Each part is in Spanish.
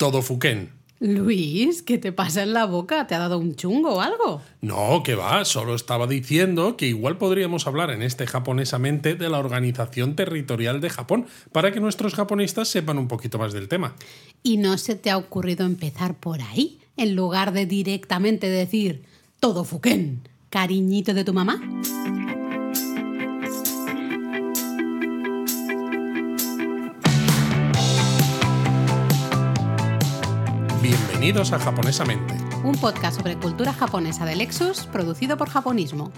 todo Fuken. Luis, ¿qué te pasa en la boca? ¿Te ha dado un chungo o algo? No, que va, solo estaba diciendo que igual podríamos hablar en este japonesamente de la organización territorial de Japón, para que nuestros japonistas sepan un poquito más del tema. ¿Y no se te ha ocurrido empezar por ahí, en lugar de directamente decir todo Fuken, cariñito de tu mamá? Bienvenidos a Japonesamente. Un podcast sobre cultura japonesa de Lexus, producido por Japonismo.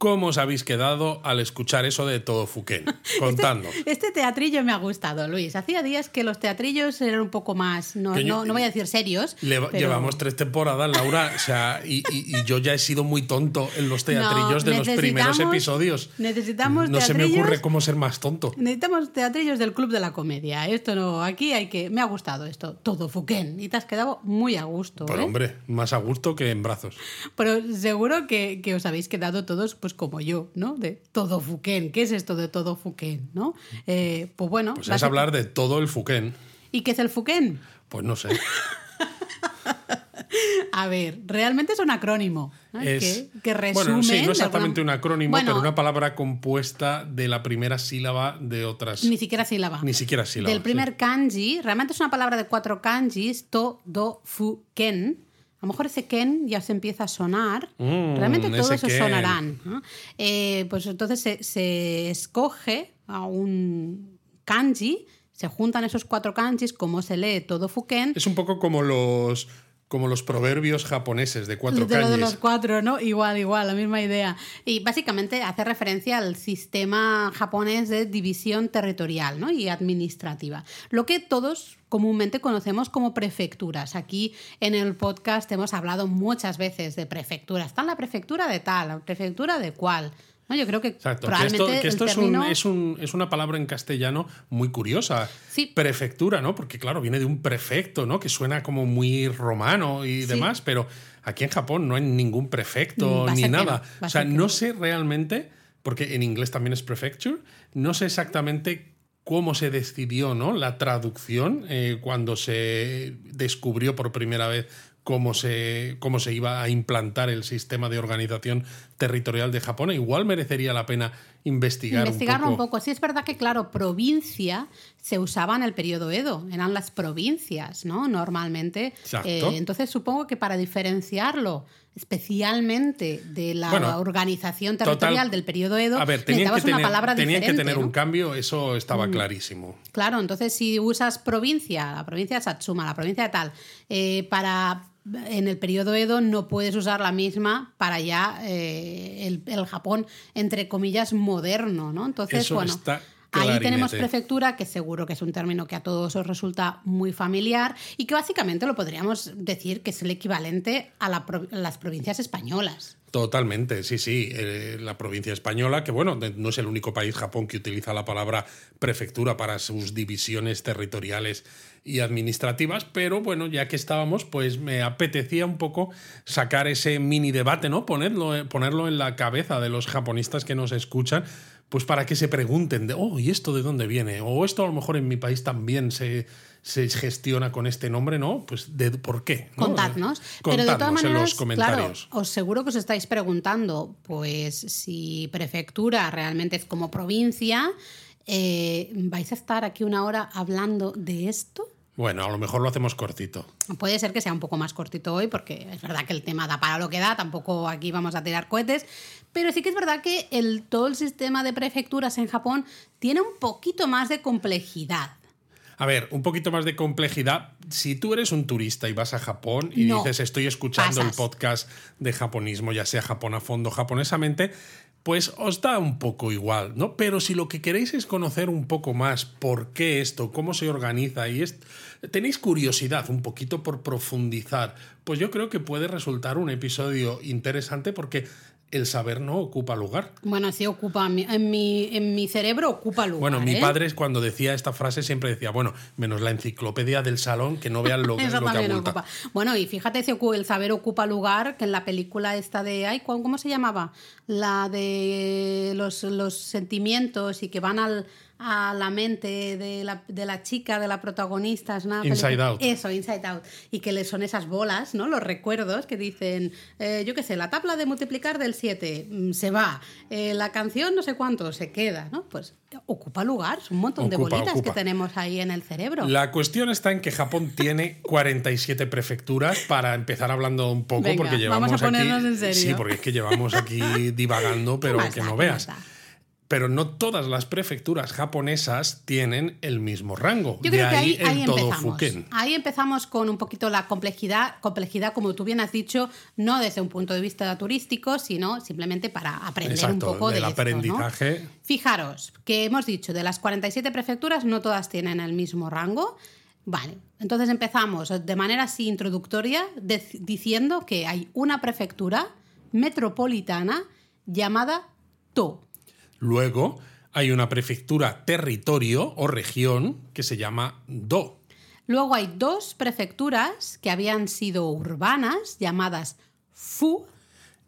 ¿Cómo os habéis quedado al escuchar eso de todo Fuken? Contando. Este, este teatrillo me ha gustado, Luis. Hacía días que los teatrillos eran un poco más, no, yo- no, no voy a decir serios. Le- pero- Llevamos tres temporadas, Laura, o sea, y, y- y yo ya he sido muy tonto en los teatrillos No, de los primeros episodios. necesitamos No se me ocurre cómo ser más tonto. Necesitamos teatrillos del Club de la Comedia. Esto no, aquí hay que. Me ha gustado esto, todo Fuken. Y te has quedado muy a gusto. Pero ¿eh? hombre, más a gusto que en brazos. Pero seguro que, que os habéis quedado todos, pues como yo, ¿no? De todo Fuken. ¿Qué es esto de todo Fuken? ¿No? Eh, pues bueno. Pues es hablar de todo el Fuken. ¿Y qué es el Fuken? Pues no sé. A ver, realmente es un acrónimo. ¿no? Es, que, que resume. bueno, sí, no exactamente alguna- un acrónimo, Bueno, pero una palabra compuesta de la primera sílaba de otras. Ni siquiera sílaba. Ni siquiera sílaba. Del primer kanji, realmente es una palabra de cuatro kanjis, to, do, fu, ken. A lo mejor ese ken ya se empieza a sonar. Mm, realmente todos ken. sonarán. ¿no? Eh, pues entonces se, se escoge a un kanji, se juntan esos cuatro kanjis, como se lee todo fuken. Es un poco como los, como los proverbios japoneses de cuatro de lo de los cuatro, ¿no? Igual, igual, la misma idea. Y básicamente hace referencia al sistema japonés de división territorial ¿no? y administrativa. Lo que todos comúnmente conocemos como prefecturas. Aquí en el podcast hemos hablado muchas veces de prefecturas. Está en la prefectura de tal, la prefectura de cual. ¿No? Yo creo que Exacto, que probablemente esto, que esto el es, un- término- es, un- es una palabra en castellano muy curiosa. Sí. Prefectura, ¿no? Porque claro, viene de un prefecto, ¿no? Que suena como muy romano y Sí. demás, pero aquí en Japón no hay ningún prefecto Mm, va ni que nada. no, o sea, que no. sé realmente, porque en inglés también es prefecture, no sé exactamente cómo se decidió ¿no? la traducción eh, cuando se descubrió por primera vez cómo se, cómo se iba a implantar el sistema de organización territorial de Japón. Igual merecería la pena investigar Investigarlo un un poco. Sí, es verdad que, claro, provincia se usaba en el periodo Edo, eran las provincias, ¿no? Normalmente. Exacto. Eh, entonces, supongo que para diferenciarlo especialmente de la Bueno, organización total, territorial del periodo Edo, A ver, tenían que necesitabas una tener, palabra tenían que tener ¿no? Mm. un cambio, eso estaba clarísimo. Claro, entonces si usas provincia, la provincia de Satsuma, la provincia de tal, eh, para en el periodo Edo no puedes usar la misma para ya eh, el, el Japón, entre comillas, moderno, ¿no? Entonces, Eso bueno. está Ahí tenemos prefectura, que seguro que es un término que a todos os resulta muy familiar y que básicamente lo podríamos decir que es el equivalente a la pro- a las provincias españolas. Totalmente, sí, sí. Eh, la provincia española, que bueno, no es el único país, Japón, que utiliza la palabra prefectura para sus divisiones territoriales y administrativas, pero bueno, ya que estábamos, pues me apetecía un poco sacar ese mini debate, ¿no? Ponerlo, eh, ponerlo en la cabeza de los japonistas que nos escuchan, pues para que se pregunten de, oh, ¿y esto de dónde viene? O esto a lo mejor en mi país también se, se gestiona con este nombre, ¿no? Pues de por qué. ¿no? Contadnos. Pero de todas Contadnos en maneras, los comentarios. claro, os seguro que os estáis preguntando, pues si prefectura realmente es como provincia, eh, ¿vais a estar aquí una hora hablando de esto? Bueno, a lo mejor lo hacemos cortito. Puede ser que sea un poco más cortito hoy, porque es verdad que el tema da para lo que da, tampoco aquí vamos a tirar cohetes, pero sí que es verdad que el, todo el sistema de prefecturas en Japón tiene un poquito más de complejidad. A ver, un poquito más de complejidad. Si tú eres un turista y vas a Japón y No. dices estoy escuchando el podcast de japonismo, ya sea Japón a fondo, japonesamente, pues os da un poco igual, ¿no? Pero si lo que queréis es conocer un poco más por qué esto, cómo se organiza y es, tenéis curiosidad un poquito por profundizar, pues yo creo que puede resultar un episodio interesante porque el saber no ocupa lugar. Bueno, sí ocupa, mi- en mi, en mi cerebro ocupa lugar. Bueno, mi ¿eh? padre cuando decía esta frase siempre decía, bueno, menos la enciclopedia del salón, que no vean lo, Eso lo que abulta. ocupa. Bueno, y fíjate si el saber ocupa lugar, que en la película esta de. Ay, ¿cómo cómo se llamaba? La de los, los sentimientos y que van al, a la mente de la, de la chica, de la protagonista. Es una Inside película- Out. Eso, Inside Out. Y que le son esas bolas, ¿no? Los recuerdos que dicen, eh, yo qué sé, la tabla de multiplicar del 7 mm, se va, eh, la canción no sé cuánto se queda, ¿no? Pues ocupa lugar, es un montón de bolitas ocupa. que tenemos ahí en el cerebro. La cuestión está en que Japón tiene 47 prefecturas para empezar hablando un poco Venga, porque llevamos vamos a aquí ponernos en serio. Sí, porque es que llevamos aquí divagando, pero que no ¿Qué veas. Pero no todas las prefecturas japonesas tienen el mismo rango. Yo de creo que ahí ahí, ahí empezamos. Ahí empezamos con un poquito la complejidad, complejidad, como tú bien has dicho, no desde un punto de vista turístico, sino simplemente para aprender Exacto, un poco del de esto, ¿no? aprendizaje. Fijaros que hemos dicho, de las 47 prefecturas no todas tienen el mismo rango. Vale, entonces empezamos de manera así introductoria de- diciendo que hay una prefectura metropolitana llamada To. Luego hay una prefectura territorio o región que se llama Do. Luego hay dos prefecturas que habían sido urbanas llamadas Fu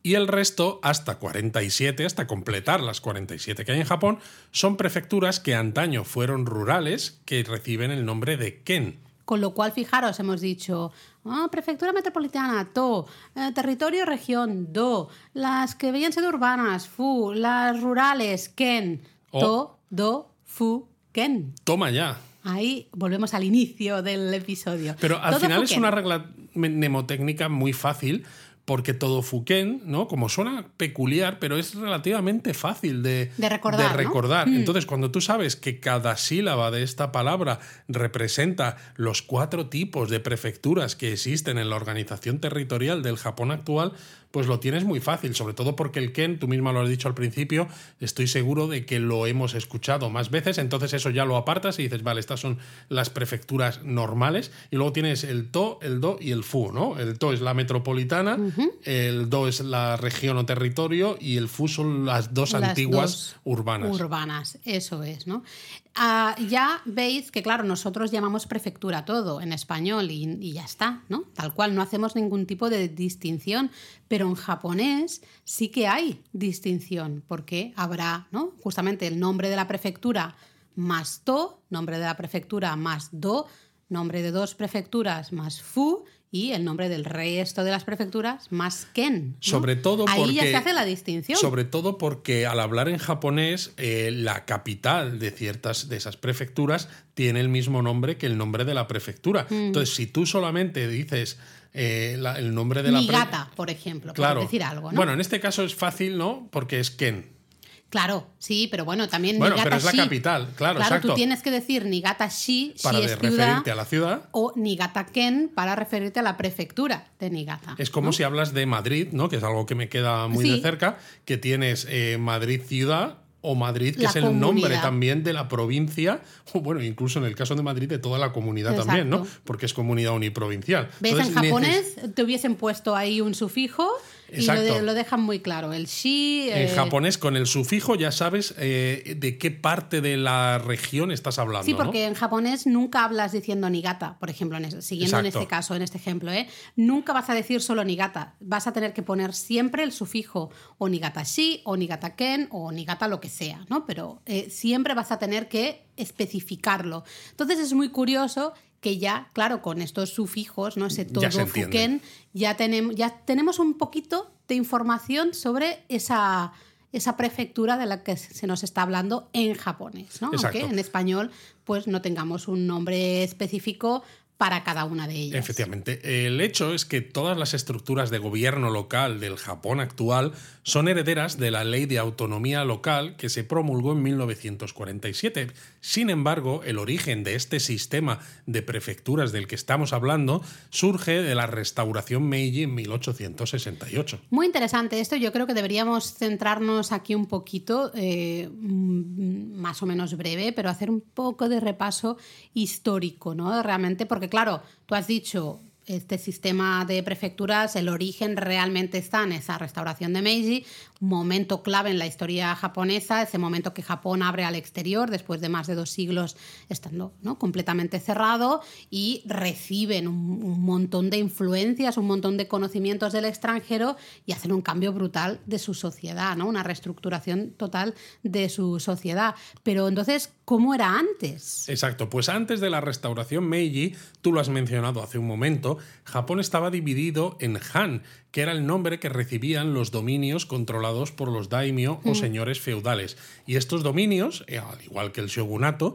Y el resto, hasta 47, hasta completar las 47 que hay en Japón, son prefecturas que antaño fueron rurales que reciben el nombre de Ken. Con lo cual, fijaros, hemos dicho ah, prefectura metropolitana, To, eh, territorio, región, Do, las que habían sido urbanas, Fu, las rurales, Ken, To, Do, Fu, Ken. Toma ya. Ahí volvemos al inicio del episodio. Pero al Todo final es Ken. una regla mnemotécnica muy fácil porque todo Fuken, ¿no? Como suena peculiar, pero es relativamente fácil de, De recordar. Mm. Entonces, cuando tú sabes que cada sílaba de esta palabra representa los cuatro tipos de prefecturas que existen en la organización territorial del Japón actual, pues lo tienes muy fácil, sobre todo porque el Ken, tú misma lo has dicho al principio, estoy seguro de que lo hemos escuchado más veces, entonces eso ya lo apartas y dices, vale, estas son las prefecturas normales, y luego tienes el To, el Do y el Fu, ¿no? El To es la metropolitana, el Do es la región o territorio y el Fu son las dos Las antiguas dos urbanas. Urbanas, eso es, ¿no? Ah, ya veis que, claro, nosotros llamamos prefectura todo en español y, y ya está, ¿no? Tal cual, no hacemos ningún tipo de distinción, pero en japonés sí que hay distinción, porque habrá, ¿no? Justamente el nombre de la prefectura más to, nombre de la prefectura más do, nombre de dos prefecturas más fu y el nombre del resto de las prefecturas más ken. ¿no? Sobre todo Ahí ya porque- se hace la distinción. Sobre todo porque al hablar en japonés, eh, la capital de ciertas de esas prefecturas tiene el mismo nombre que el nombre de la prefectura. Mm. Entonces, si tú solamente dices eh, la- el nombre de la pre- Niigata, por ejemplo, claro. por decir algo, ¿no? Bueno, en este caso es fácil, ¿no? Porque es Ken. Claro, sí, pero bueno, también Bueno, Niigata pero es la Shi. capital, claro, Claro, exacto. tú tienes que decir Niigata Shi Para si es ciudad referirte a la ciudad. o Niigata Ken para referirte a la prefectura de Niigata. Es como si hablas de Madrid, ¿no? Que es algo que me queda muy de cerca, que tienes eh, Madrid ciudad o Madrid, que La es el nombre también de la provincia, o bueno, incluso en el caso de Madrid, de toda la comunidad también, ¿no? Porque es comunidad uniprovincial. ¿Ves? Entonces, en neces- japonés te hubiesen puesto ahí un sufijo y lo, Exacto. de- lo dejan muy claro. El shi. En eh, japonés, con el sufijo ya sabes eh, de qué parte de la región estás hablando. Sí, ¿no? porque en japonés nunca hablas diciendo nigata, por ejemplo, en siguiendo en este caso, en este ejemplo, ¿eh? nunca vas a decir solo nigata, vas a tener que poner siempre el sufijo o nigata shi o nigata ken o nigata lo que sea, ¿no? Pero eh, siempre vas a tener que especificarlo. Entonces es muy curioso que ya, claro, con estos sufijos, ¿no? Ese todo Ya fuken, ya tenemos, ya tenemos un poquito de información sobre esa, esa prefectura de la que se nos está hablando en japonés, ¿no? Aunque en español pues no tengamos un nombre específico para cada una de ellas. Efectivamente. El hecho es que todas las estructuras de gobierno local del Japón actual son herederas de la Ley de Autonomía Local que se promulgó en 1947. Sin embargo, el origen de este sistema de prefecturas del que estamos hablando surge de la restauración Meiji en 1868. Muy interesante esto. Yo creo que deberíamos centrarnos aquí un poquito, eh, mm, más o menos breve, pero hacer un poco de repaso histórico, ¿no? Realmente, porque claro, tú has dicho este sistema de prefecturas, el origen realmente está en esa restauración de Meiji, momento clave en la historia japonesa, ese momento que Japón abre al exterior después de más de dos siglos estando ¿no? completamente cerrado y reciben un, un montón de influencias, un montón de conocimientos del extranjero y hacen un cambio brutal de su sociedad, ¿no? una reestructuración total de su sociedad. Pero entonces, cómo era antes. Exacto, pues antes de la restauración Meiji, tú lo has mencionado hace un momento, Japón estaba dividido en Han, que era el nombre que recibían los dominios controlados por los daimyo o señores feudales. Y estos dominios, eh, al igual que el shogunato,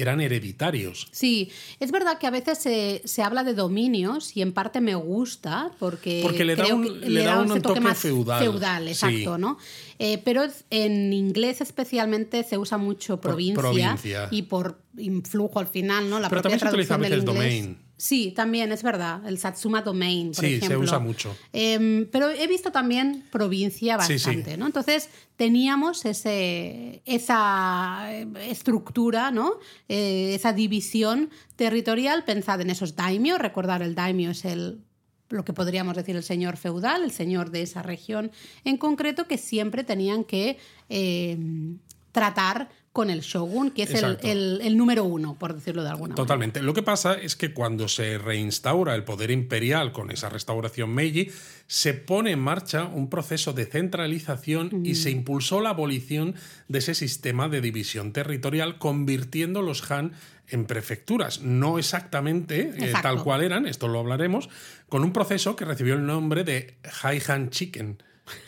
eran hereditarios. Sí, es verdad que a veces se, se, habla de dominios y en parte me gusta porque, porque le, da un, le, da un, toque, más feudal. Feudal, exacto, ¿no? Eh, pero en inglés especialmente se usa mucho provincia, provincia, y por influjo al final, ¿no? La pero también se utiliza a veces domain. Sí, también es verdad. El Satsuma Domain, por sí, ejemplo. se usa mucho. Em, pero he visto también provincia bastante, ¿no? Entonces teníamos ese, esa eh, estructura, ¿no? Eh, esa división territorial. Pensad en esos daimios. Recordar el daimio es el lo que podríamos decir el señor feudal, el señor de esa región en concreto, que siempre tenían que em, tratar con el shogun, que es el, número uno, por decirlo de alguna manera. Totalmente. Lo que pasa es que cuando se reinstaura el poder imperial con esa restauración Meiji, se pone en marcha un proceso de centralización y se impulsó la abolición de ese sistema de división territorial, convirtiendo los Han en prefecturas, no exactamente eh, tal cual eran, esto lo hablaremos, con un proceso que recibió el nombre de Han Chicken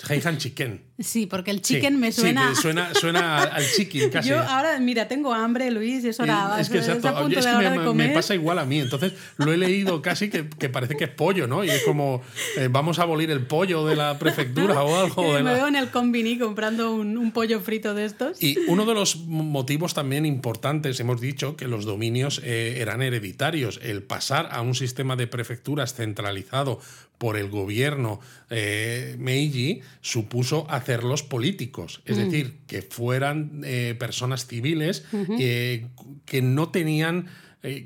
Heihan Chicken. Sí, porque el chicken me suena... Sí, suena... suena al chicken casi. Yo ahora, mira, tengo hambre, Luis, es hora. Es que exacto, es que me, pasa igual a mí. Entonces lo he leído casi que, parece que es pollo, ¿no? Y es como, eh, vamos a abolir el pollo de la prefectura o algo. me veo en el combini comprando un, pollo frito de estos. Y uno de los motivos también importantes, hemos dicho que los dominios eh, eran hereditarios. El pasar a un sistema de prefecturas centralizado por el gobierno eh, Meiji supuso hacerlos políticos, es mm. decir, que fueran eh, personas civiles eh, que no tenían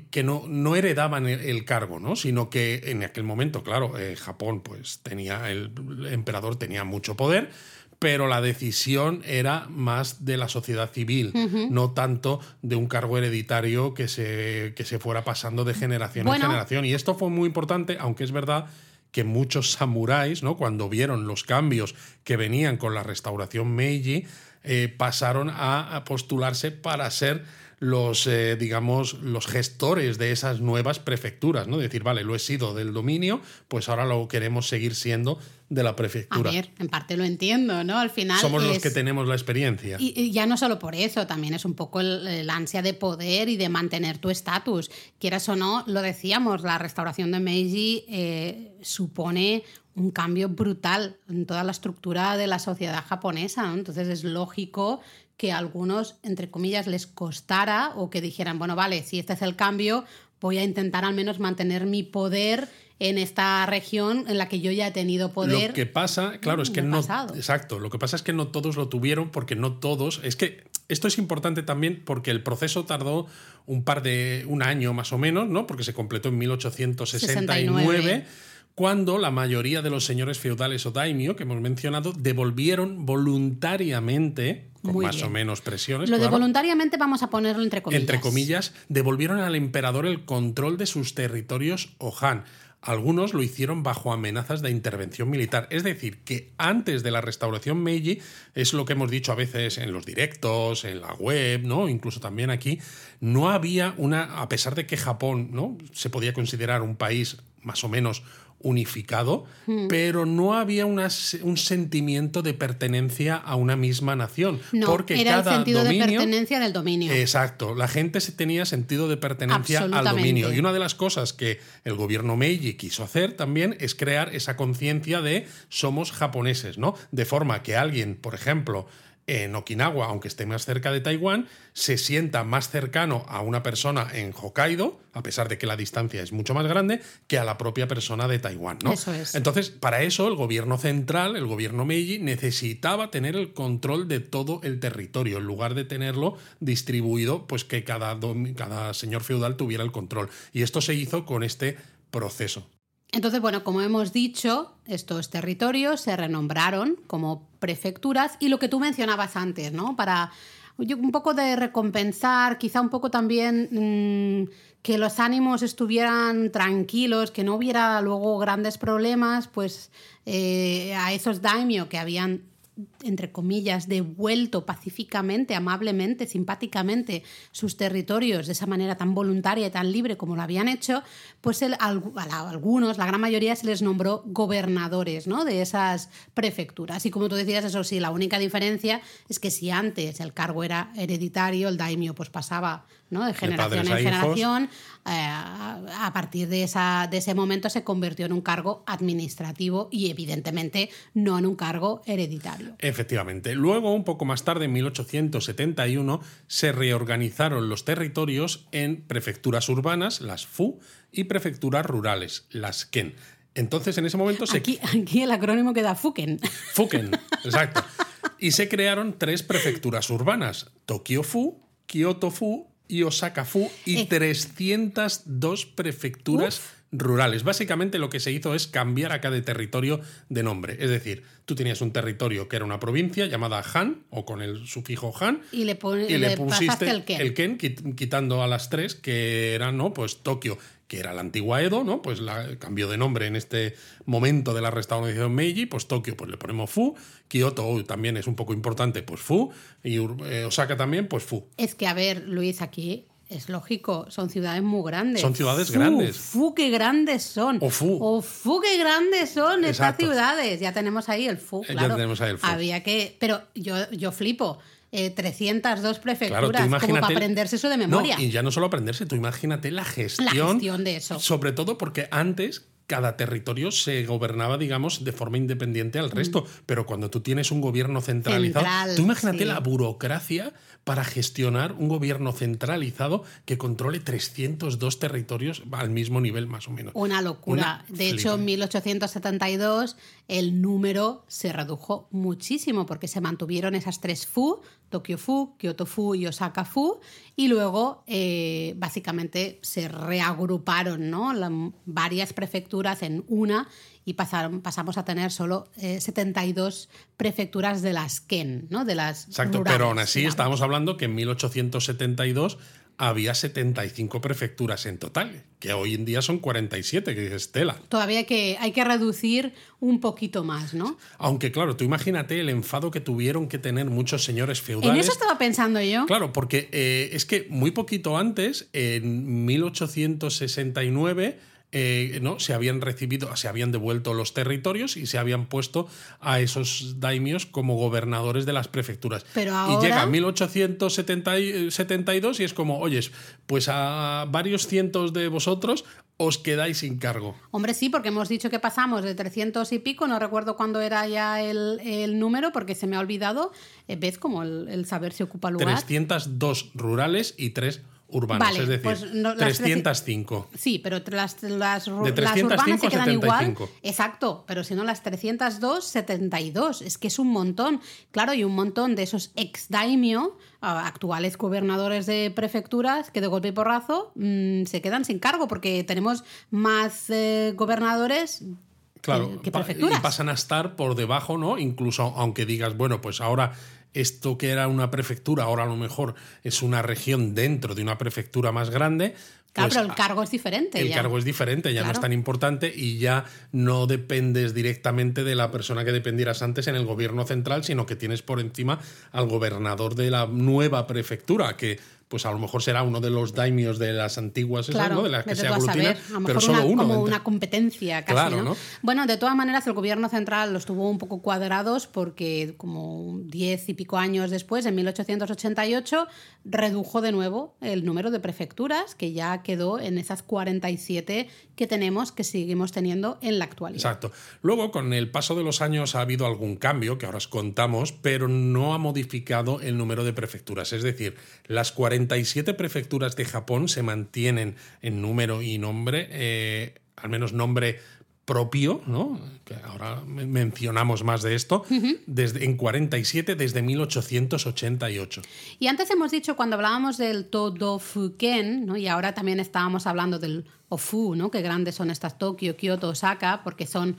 que no, no heredaban el, cargo, ¿no? sino que en aquel momento, claro, Japón pues tenía, el, emperador tenía mucho poder, pero la decisión era más de la sociedad civil, no tanto de un cargo hereditario que se, que se fuera pasando de generación en generación. Y esto fue muy importante, aunque es verdad que muchos samuráis, ¿no? cuando vieron los cambios que venían con la restauración Meiji, eh, pasaron a, postularse para ser los, eh, digamos, los gestores de esas nuevas prefecturas, ¿no? Decir, vale, lo he sido del dominio, pues ahora lo queremos seguir siendo de la prefectura. A ver, en parte lo entiendo, ¿no? Al final. Somos los que tenemos la experiencia. Y, ya no solo por eso, también es un poco el, ansia de poder y de mantener tu estatus. Quieras o no, lo decíamos, la restauración de Meiji eh, supone un cambio brutal en toda la estructura de la sociedad japonesa. ¿no? Entonces es lógico que a algunos, entre comillas, les costara o que dijeran, bueno, vale, si este es el cambio, voy a intentar al menos mantener mi poder en esta región en la que yo ya he tenido poder. Lo que pasa, claro, es que no. Exacto. Lo que pasa es que no todos lo tuvieron porque no todos. Es que esto es importante también porque el proceso tardó un par de. un año más o menos, ¿no? Porque se completó en 1869 cuando la mayoría de los señores feudales o daimyo que hemos mencionado devolvieron voluntariamente, con más o menos presiones. Lo de voluntariamente vamos a ponerlo entre comillas. Entre comillas, devolvieron al emperador el control de sus territorios Han. Algunos lo hicieron bajo amenazas de intervención militar. Es decir, que antes de la restauración Meiji, es lo que hemos dicho a veces en los directos, en la web, ¿no? Incluso también aquí, no había una. A pesar de que Japón, ¿no? Se podía considerar un país más o menos unificado, hmm. pero no había un sentimiento de pertenencia a una misma nación. No, porque era cada el sentido de pertenencia del dominio. Exacto, la gente tenía sentido de pertenencia al dominio. Y una de las cosas que el gobierno Meiji quiso hacer también es crear esa conciencia de somos japoneses, ¿no? De forma que alguien, por ejemplo, en Okinawa, aunque esté más cerca de Taiwán, se sienta más cercano a una persona en Hokkaido, a pesar de que la distancia es mucho más grande, que a la propia persona de Taiwán. ¿no? Entonces, para eso el gobierno central, el gobierno Meiji, necesitaba tener el control de todo el territorio, en lugar de tenerlo distribuido, pues que cada, cada señor feudal tuviera el control. Y esto se hizo con este proceso. Entonces, bueno, como hemos dicho, estos territorios se renombraron como prefecturas y lo que tú mencionabas antes, ¿no? Para un poco de recompensar, quizá un poco también mm, que los ánimos estuvieran tranquilos, que no hubiera luego grandes problemas, pues eh, a esos daimyo que habían entre comillas, devuelto pacíficamente, amablemente, simpáticamente sus territorios de esa manera tan voluntaria y tan libre como lo habían hecho, pues a, algunos, la gran mayoría, se les nombró gobernadores ¿no? de esas prefecturas. Y como tú decías, eso sí, la única diferencia es que si antes el cargo era hereditario, el daimio pues pasaba ¿no? de generación en generación, eh, a partir de, esa, de ese momento se convirtió en un cargo administrativo y evidentemente no en un cargo hereditario. Efectivamente. Luego, un poco más tarde, en 1871, se reorganizaron los territorios en prefecturas urbanas, las FU, y prefecturas rurales, las KEN. Entonces, en ese momento se... Aquí, aquí el acrónimo queda FUKEN. FUKEN, exacto. Y se crearon tres prefecturas urbanas, Tokio FU, Kyoto FU y Osaka Fu y 302 eh. prefecturas rurales. Básicamente lo que se hizo es cambiar a cada territorio de nombre. Es decir, tú tenías un territorio que era una provincia llamada Han o con el sufijo Han y le, pusiste el Ken. el Ken. quitando a las tres que eran no pues Tokio que era la antigua Edo, ¿no? Pues la, cambió de nombre en este momento de la restauración Meiji, pues Tokio pues le ponemos Fu, Kioto también es un poco importante, pues Fu, y eh, Osaka también, pues Fu. Es que, a ver, Luis, aquí es lógico, son ciudades muy grandes. Son ciudades grandes. Fu, qué grandes son. O Fu. O Fu, qué grandes son estas ciudades. Ya tenemos ahí el Fu. Ya tenemos ahí el Fu. Había que. Pero yo, yo flipo. 302 eh, prefecturas, como para aprenderse eso de memoria. y ya no solo aprenderse, tú imagínate la gestión. La gestión de eso. Sobre todo porque antes cada territorio se gobernaba, digamos, de forma independiente al resto. Mm. Pero cuando tú tienes un gobierno centralizado, tú imagínate la burocracia para gestionar un gobierno centralizado que controle 302 territorios al mismo nivel, más o menos. Una locura. de hecho, en 1872 el número se redujo muchísimo porque se mantuvieron esas tres FU, Tokio FU, Kyoto FU y Osaka FU, y luego eh, básicamente se reagruparon ¿no? varias prefecturas en una y pasaron, pasamos a tener solo 72 eh, prefecturas de las Ken, ¿no? de las Exacto, pero aún así estábamos hablando que en 1872 había 75 prefecturas en total, que hoy en día son 47, que dices Estela. Todavía hay que, hay que reducir un poquito más, ¿no? Aunque claro, tú imagínate el enfado que tuvieron que tener muchos señores feudales. En eso estaba pensando yo. Claro, porque eh, es que muy poquito antes, en 1869, eh, ¿no? se habían recibido, se habían devuelto los territorios y se habían puesto a esos daimios como gobernadores de las prefecturas. Y llega 1872 y es como, oyes, pues a varios cientos de vosotros os quedáis sin cargo. Hombre, sí, porque hemos dicho que pasamos de 300 y pico, no recuerdo cuándo era ya el, número porque se me ha olvidado. Eh, ¿Ves como el, el, saber se ocupa lugar? 302 rurales y 3 urbanas, es decir, pues 305. Sí, pero las, las, urbanas se quedan igual. Exacto, pero si no, las 302, 72. Es que es un montón. Claro, y un montón de esos ex daimio, actuales gobernadores de prefecturas, que de golpe y porrazo mm, se quedan sin cargo porque tenemos más eh, gobernadores Claro, que prefecturas. y pasan a estar por debajo, ¿no? Incluso aunque digas, bueno, pues ahora esto que era una prefectura, ahora a lo mejor es una región dentro de una prefectura más grande. Claro, pues pero el cargo es diferente. El cargo es diferente, ya no es tan importante y ya no dependes directamente de la persona que dependieras antes en el gobierno central, sino que tienes por encima al gobernador de la nueva prefectura, que pues a lo mejor será uno de los daimios de las antiguas, claro, de las que se aglutinan, pero solo una, uno. Como una competencia casi, ¿no? Bueno, de todas maneras, el gobierno central los tuvo un poco cuadrados porque como diez y pico años después, en 1888, redujo de nuevo el número de prefecturas, que ya quedó en esas 47 que tenemos, que seguimos teniendo en la actualidad. Exacto. Luego, con el paso de los años ha habido algún cambio, que ahora os contamos, pero no ha modificado el número de prefecturas. Es decir, las 47 47 prefecturas de Japón se mantienen en número y nombre, eh, al menos nombre propio, ¿no? que ahora mencionamos más de esto, desde, en 47 desde 1888. Y antes hemos dicho, cuando hablábamos del Todofuken, ¿no? y ahora también estábamos hablando del Ofu, ¿no? que grandes son estas Tokio, Kyoto, Osaka, porque son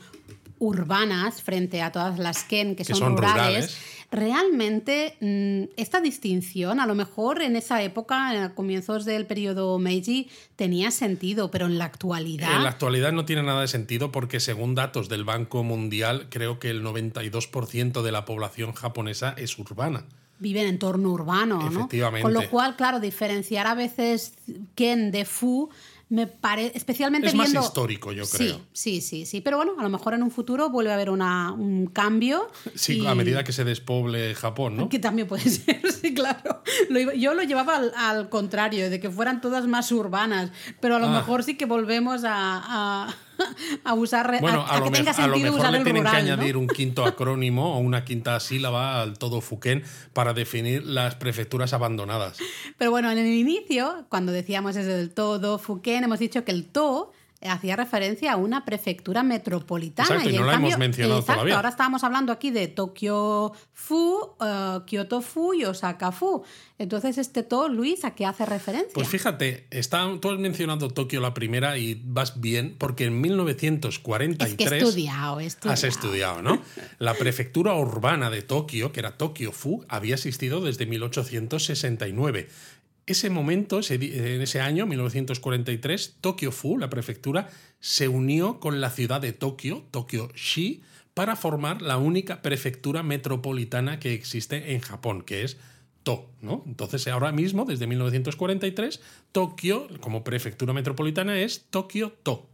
urbanas frente a todas las Ken que, son, rurales. Realmente, mm, esta distinción, a lo mejor en esa época, a comienzos del periodo Meiji, tenía sentido, pero en la actualidad. En la actualidad no tiene nada de sentido porque, según datos del Banco Mundial, creo que el 92% de la población japonesa es urbana vive en entorno urbano, ¿no? Efectivamente. Con lo cual, claro, diferenciar a veces Ken de Fu me parece especialmente es viendo... más histórico yo creo. sí sí sí. Sí pero bueno a lo mejor en un futuro vuelve a haber una, un cambio sí a medida que se despoble Japón no que también puede ser sí claro. Yo lo llevaba al, contrario de que fueran todas más urbanas pero a lo ah. mejor sí que volvemos a a usar bueno, a, que tenga sentido usar le tienen que añadir un quinto acrónimo o una quinta sílaba al todo Fuken para definir las prefecturas abandonadas. Pero bueno, en el inicio, cuando decíamos eso del todo Fuken, hemos dicho que el to hacía referencia a una prefectura metropolitana. Exacto, y, no la hemos mencionado exacto, Ahora estábamos hablando aquí de Tokio Fu, uh, Kyoto Fu y Osaka Fu. Entonces, este To, Luis, ¿a qué hace referencia? Pues fíjate, está, tú has mencionado Tokio la primera y vas bien, porque en 1943... Es que he estudiado, he estudiado. Has estudiado, ¿no? La prefectura urbana de Tokio, que era Tokio Fu, había existido desde 1869 ese momento, en ese año, 1943, Tokio Fu, la prefectura, se unió con la ciudad de Tokio, Tokio Shi, para formar la única prefectura metropolitana que existe en Japón, que es To. ¿no? Entonces, ahora mismo, desde 1943, Tokio, como prefectura metropolitana, es Tokio To.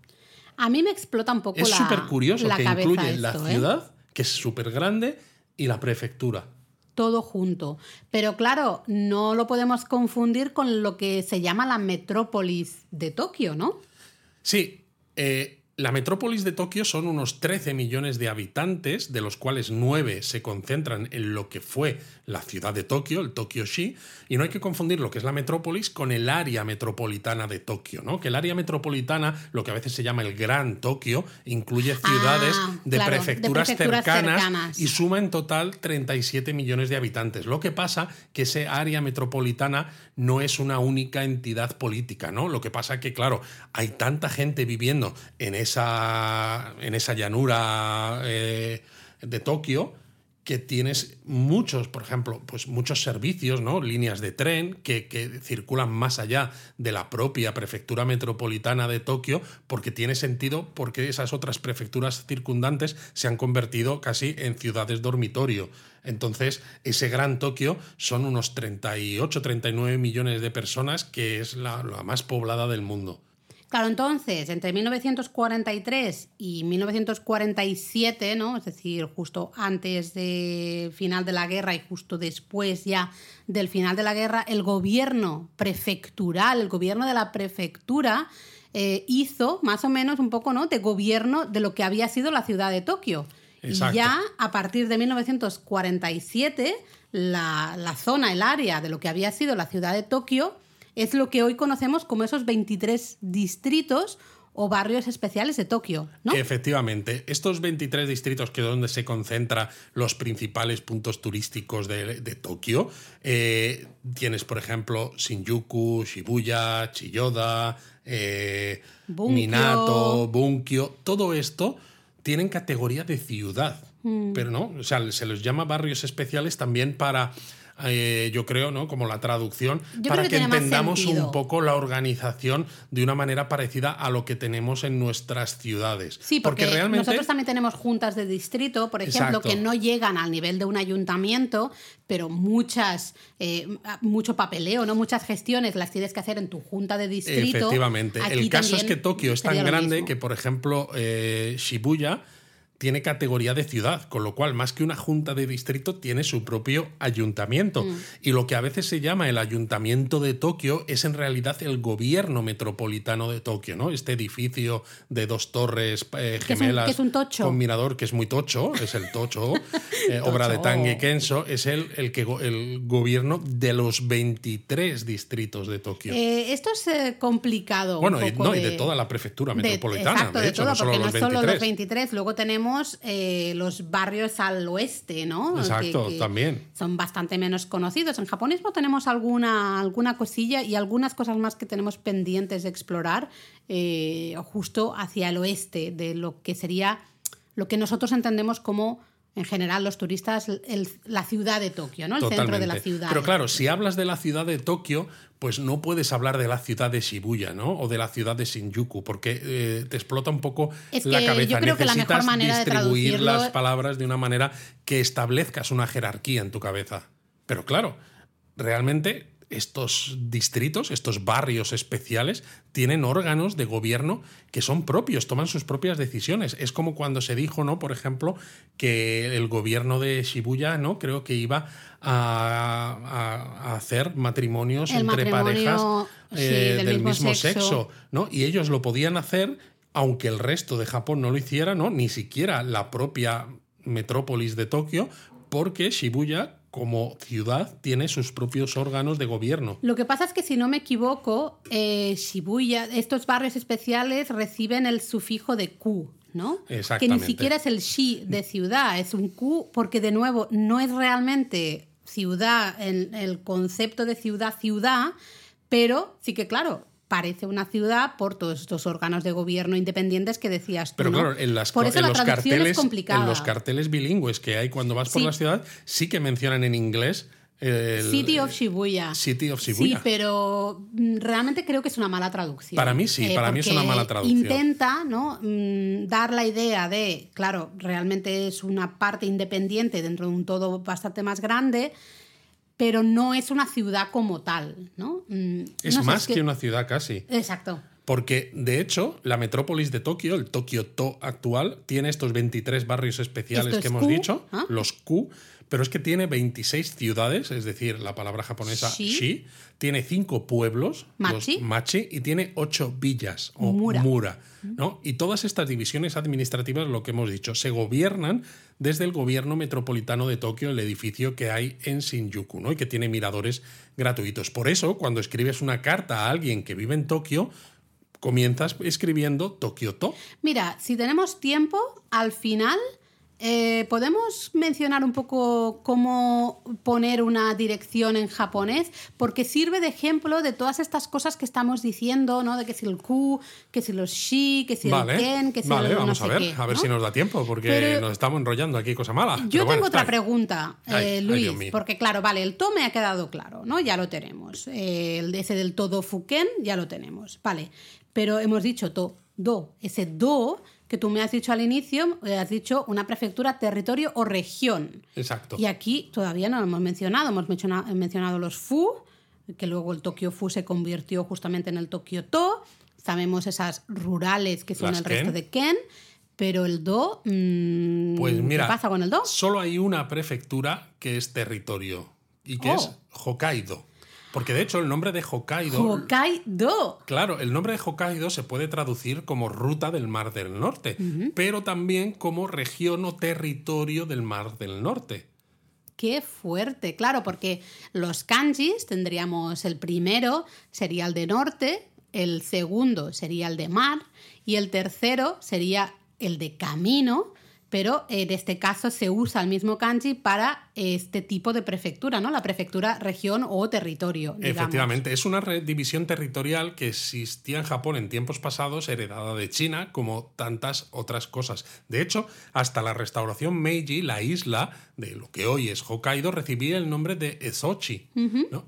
A mí me explota un poco es la Es súper curioso que incluye la ¿eh? ciudad, que es súper grande, y la prefectura todo junto. Pero claro, no lo podemos confundir con lo que se llama la metrópolis de Tokio, ¿no? Sí. Eh, la metrópolis de Tokio son unos 13 millones de habitantes, de los cuales 9 se concentran en lo que fue la ciudad de Tokio, el Tokyo-shi, y no hay que confundir lo que es la metrópolis con el área metropolitana de Tokio, ¿no? Que el área metropolitana, lo que a veces se llama el Gran Tokio, incluye ciudades ah, de, prefecturas cercanas, cercanas, y suma en total 37 millones de habitantes. Lo que pasa que ese área metropolitana no es una única entidad política, ¿no? Lo que pasa que, claro, hay tanta gente viviendo en en esa llanura eh, de Tokio que tienes muchos, por ejemplo, pues muchos servicios, ¿no? Líneas de tren que, que, circulan más allá de la propia prefectura metropolitana de Tokio, porque tiene sentido porque esas otras prefecturas circundantes se han convertido casi en ciudades dormitorio. Entonces, ese gran Tokio son unos 38, 39 millones de personas, que es la más poblada del mundo. Claro, entonces, entre 1943 y 1947, ¿no? Es decir, justo antes del final de la guerra y justo después ya del final de la guerra, el gobierno prefectural, el gobierno de la prefectura, eh, hizo más o menos un poco ¿no? de gobierno de lo que había sido la ciudad de Tokio. Y ya a partir de 1947, la, la zona, el área de lo que había sido la ciudad de Tokio, es lo que hoy conocemos como esos 23 distritos o barrios especiales de Tokio, ¿no? Efectivamente, estos 23 distritos que es donde se concentran los principales puntos turísticos de, Tokio, eh, tienes por ejemplo Shinjuku, Shibuya, Chiyoda, eh, Minato, Bunkyo, todo esto tienen categoría de ciudad, mm. pero no, o sea, se los llama barrios especiales también para eh, yo creo, ¿no? Como la traducción, para que, entendamos un poco la organización de una manera parecida a lo que tenemos en nuestras ciudades. Sí, porque, realmente... nosotros también tenemos juntas de distrito, por ejemplo, que no llegan al nivel de un ayuntamiento, pero muchas, eh, mucho papeleo, ¿no? Muchas gestiones las tienes que hacer en tu junta de distrito. Efectivamente. El caso es que Tokio es tan grande que, por ejemplo, eh, Shibuya tiene categoría de ciudad, con lo cual más que una junta de distrito tiene su propio ayuntamiento. Mm. Y lo que a veces se llama el ayuntamiento de Tokio es en realidad el gobierno metropolitano de Tokio, ¿no? Este edificio de dos torres eh, gemelas con mirador, que es muy tocho, es el tocho, eh, obra de Tange Kenso, es el, el, que, el gobierno de los 23 distritos de Tokio. Eh, esto es complicado. Bueno, y, no, y de toda la prefectura metropolitana, de, hecho, no solo los 23. Solo los 23. Luego tenemos eh, los barrios al oeste, ¿no? Exacto, también. Son bastante menos conocidos. En japonismo tenemos alguna, alguna cosilla y algunas cosas más que tenemos pendientes de explorar eh, justo hacia el oeste de lo que sería lo que nosotros entendemos como en general los turistas la ciudad de Tokio, ¿no? El centro de la ciudad. Pero claro, si hablas de la ciudad de Tokio, pues no puedes hablar de la ciudad de Shibuya, ¿no? O de la ciudad de Shinjuku, porque eh, te explota un poco la cabeza. Yo creo que la mejor manera distribuir las palabras de una manera que establezcas una jerarquía en tu cabeza. Pero claro, realmente estos distritos, estos barrios especiales, tienen órganos de gobierno que son propios, toman sus propias decisiones. Es como cuando se dijo, ¿no? Por ejemplo, que el gobierno de Shibuya, ¿no? Creo que iba a, hacer matrimonios entre parejas eh, del, mismo, sexo. ¿no? Y ellos lo podían hacer, aunque el resto de Japón no lo hiciera, ¿no? Ni siquiera la propia metrópolis de Tokio, porque Shibuya como ciudad tiene sus propios órganos de gobierno. Lo que pasa es que si no me equivoco, eh, Shibuya, estos barrios especiales reciben el sufijo de ku, ¿no? Que ni siquiera es el shi de ciudad, es un ku porque de nuevo no es realmente ciudad en el concepto de ciudad ciudad, pero sí que claro, parece una ciudad por todos estos órganos de gobierno independientes que decías tú. Pero claro, en, las, por eso los carteles, en los carteles bilingües que hay cuando vas por la ciudad, sí que mencionan en inglés. City of Shibuya. City of Shibuya. Sí, pero mm, realmente creo que es una mala traducción. Para mí sí, para mí es una mala traducción. Intenta ¿no? Mm, dar la idea de, claro, realmente es una parte independiente dentro de un todo bastante más grande pero no es una ciudad como tal, ¿no? Mm, es más que... una ciudad casi. Exacto. Porque, de hecho, la metrópolis de Tokio, el Tokio To actual, tiene estos 23 barrios especiales que hemos dicho, ¿ah? los Q, pero es que tiene 26 ciudades, es decir, la palabra japonesa shi, tiene 5 pueblos, machi. Los machi, y tiene 8 villas o mura. ¿no? Y todas estas divisiones administrativas, lo que hemos dicho, se gobiernan desde el gobierno metropolitano de Tokio, el edificio que hay en Shinjuku, ¿no? y que tiene miradores gratuitos. Por eso, cuando escribes una carta a alguien que vive en Tokio, comienzas escribiendo Tokio To. Mira, si tenemos tiempo, al final eh, ¿Podemos mencionar un poco cómo poner una dirección en japonés? Porque sirve de ejemplo de todas estas cosas que estamos diciendo, ¿no? De que si el ku, que si los shi, que si el ken, que si vale, el vamos a ver, a ver si nos da tiempo, porque nos estamos enrollando aquí cosa mala. Yo tengo otra pregunta, eh, Luis, porque claro, vale, el to me ha quedado claro, ¿no? Ya lo tenemos. el ese del todo fuken ya lo tenemos, vale. Pero hemos dicho to, do. Ese do que tú me has dicho al inicio, eh, has dicho una prefectura, territorio o región. Exacto. Y aquí todavía no lo hemos mencionado. Hemos mencionado, los FU, que luego el Tokio FU se convirtió justamente en el Tokio To. Sabemos esas rurales que son el resto de Ken. Pero el Do, mm, pues mira, ¿qué pasa con el Do? Solo hay una prefectura que es territorio y que es oh. Hokkaido. Porque de hecho el nombre de Hokkaido. Hokkaido. Claro, el nombre de Hokkaido se puede traducir como ruta del Mar del Norte, pero también como región o territorio del Mar del Norte. Qué fuerte, claro, porque los kanjis tendríamos el primero sería el de norte, el segundo sería el de mar y el tercero sería el de camino pero en este caso se usa el mismo kanji para este tipo de prefectura, ¿no? La prefectura, región o territorio. Efectivamente, es una división territorial que existía en Japón en tiempos pasados, heredada de China, como tantas otras cosas. De hecho, hasta la restauración Meiji, la isla de lo que hoy es Hokkaido, recibía el nombre de Ezochi.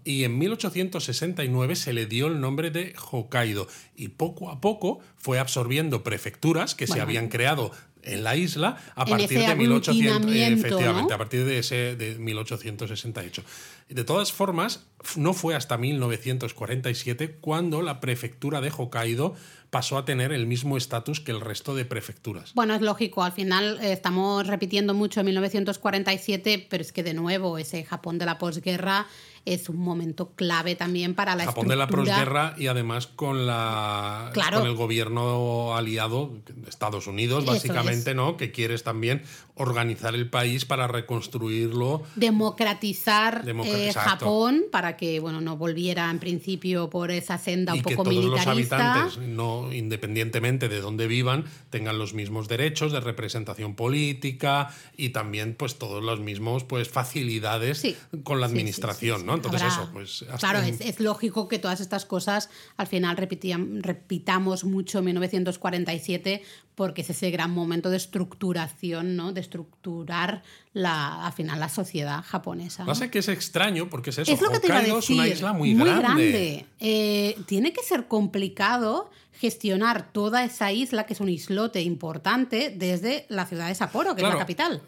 Y en 1869 se le dio el nombre de Hokkaido. Y poco a poco fue absorbiendo prefecturas que se habían creado en la isla a partir de 1800, efectivamente, a partir de ese de 1868. De todas formas, no fue hasta 1947 cuando la prefectura de Hokkaido pasó a tener el mismo estatus que el resto de prefecturas. Bueno, es lógico, al final eh, estamos repitiendo mucho 1947, pero es que de nuevo ese Japón de la posguerra es un momento clave también para la Japón de la posguerra y además con la con el gobierno aliado Estados Unidos básicamente, ¿no? Que quieres también organizar el país para reconstruirlo, democratizar eh, Japón para que bueno no volviera en principio por esa senda un poco que todos los habitantes, no independientemente de dónde vivan, tengan los mismos derechos de representación política y también pues todos los mismos pues facilidades con la administración, ¿no? Entonces eso pues claro es, es, lógico que todas estas cosas al final repitamos mucho en 1947 porque es ese gran momento de estructuración, ¿no? De estructurar la, al final la sociedad japonesa. ¿no? sé que es extraño porque es eso. Es lo que te iba a Hokkaido decir. es una isla muy, muy grande. Eh, tiene que ser complicado gestionar toda esa isla, que es un islote importante, desde la ciudad de Sapporo, que es la capital.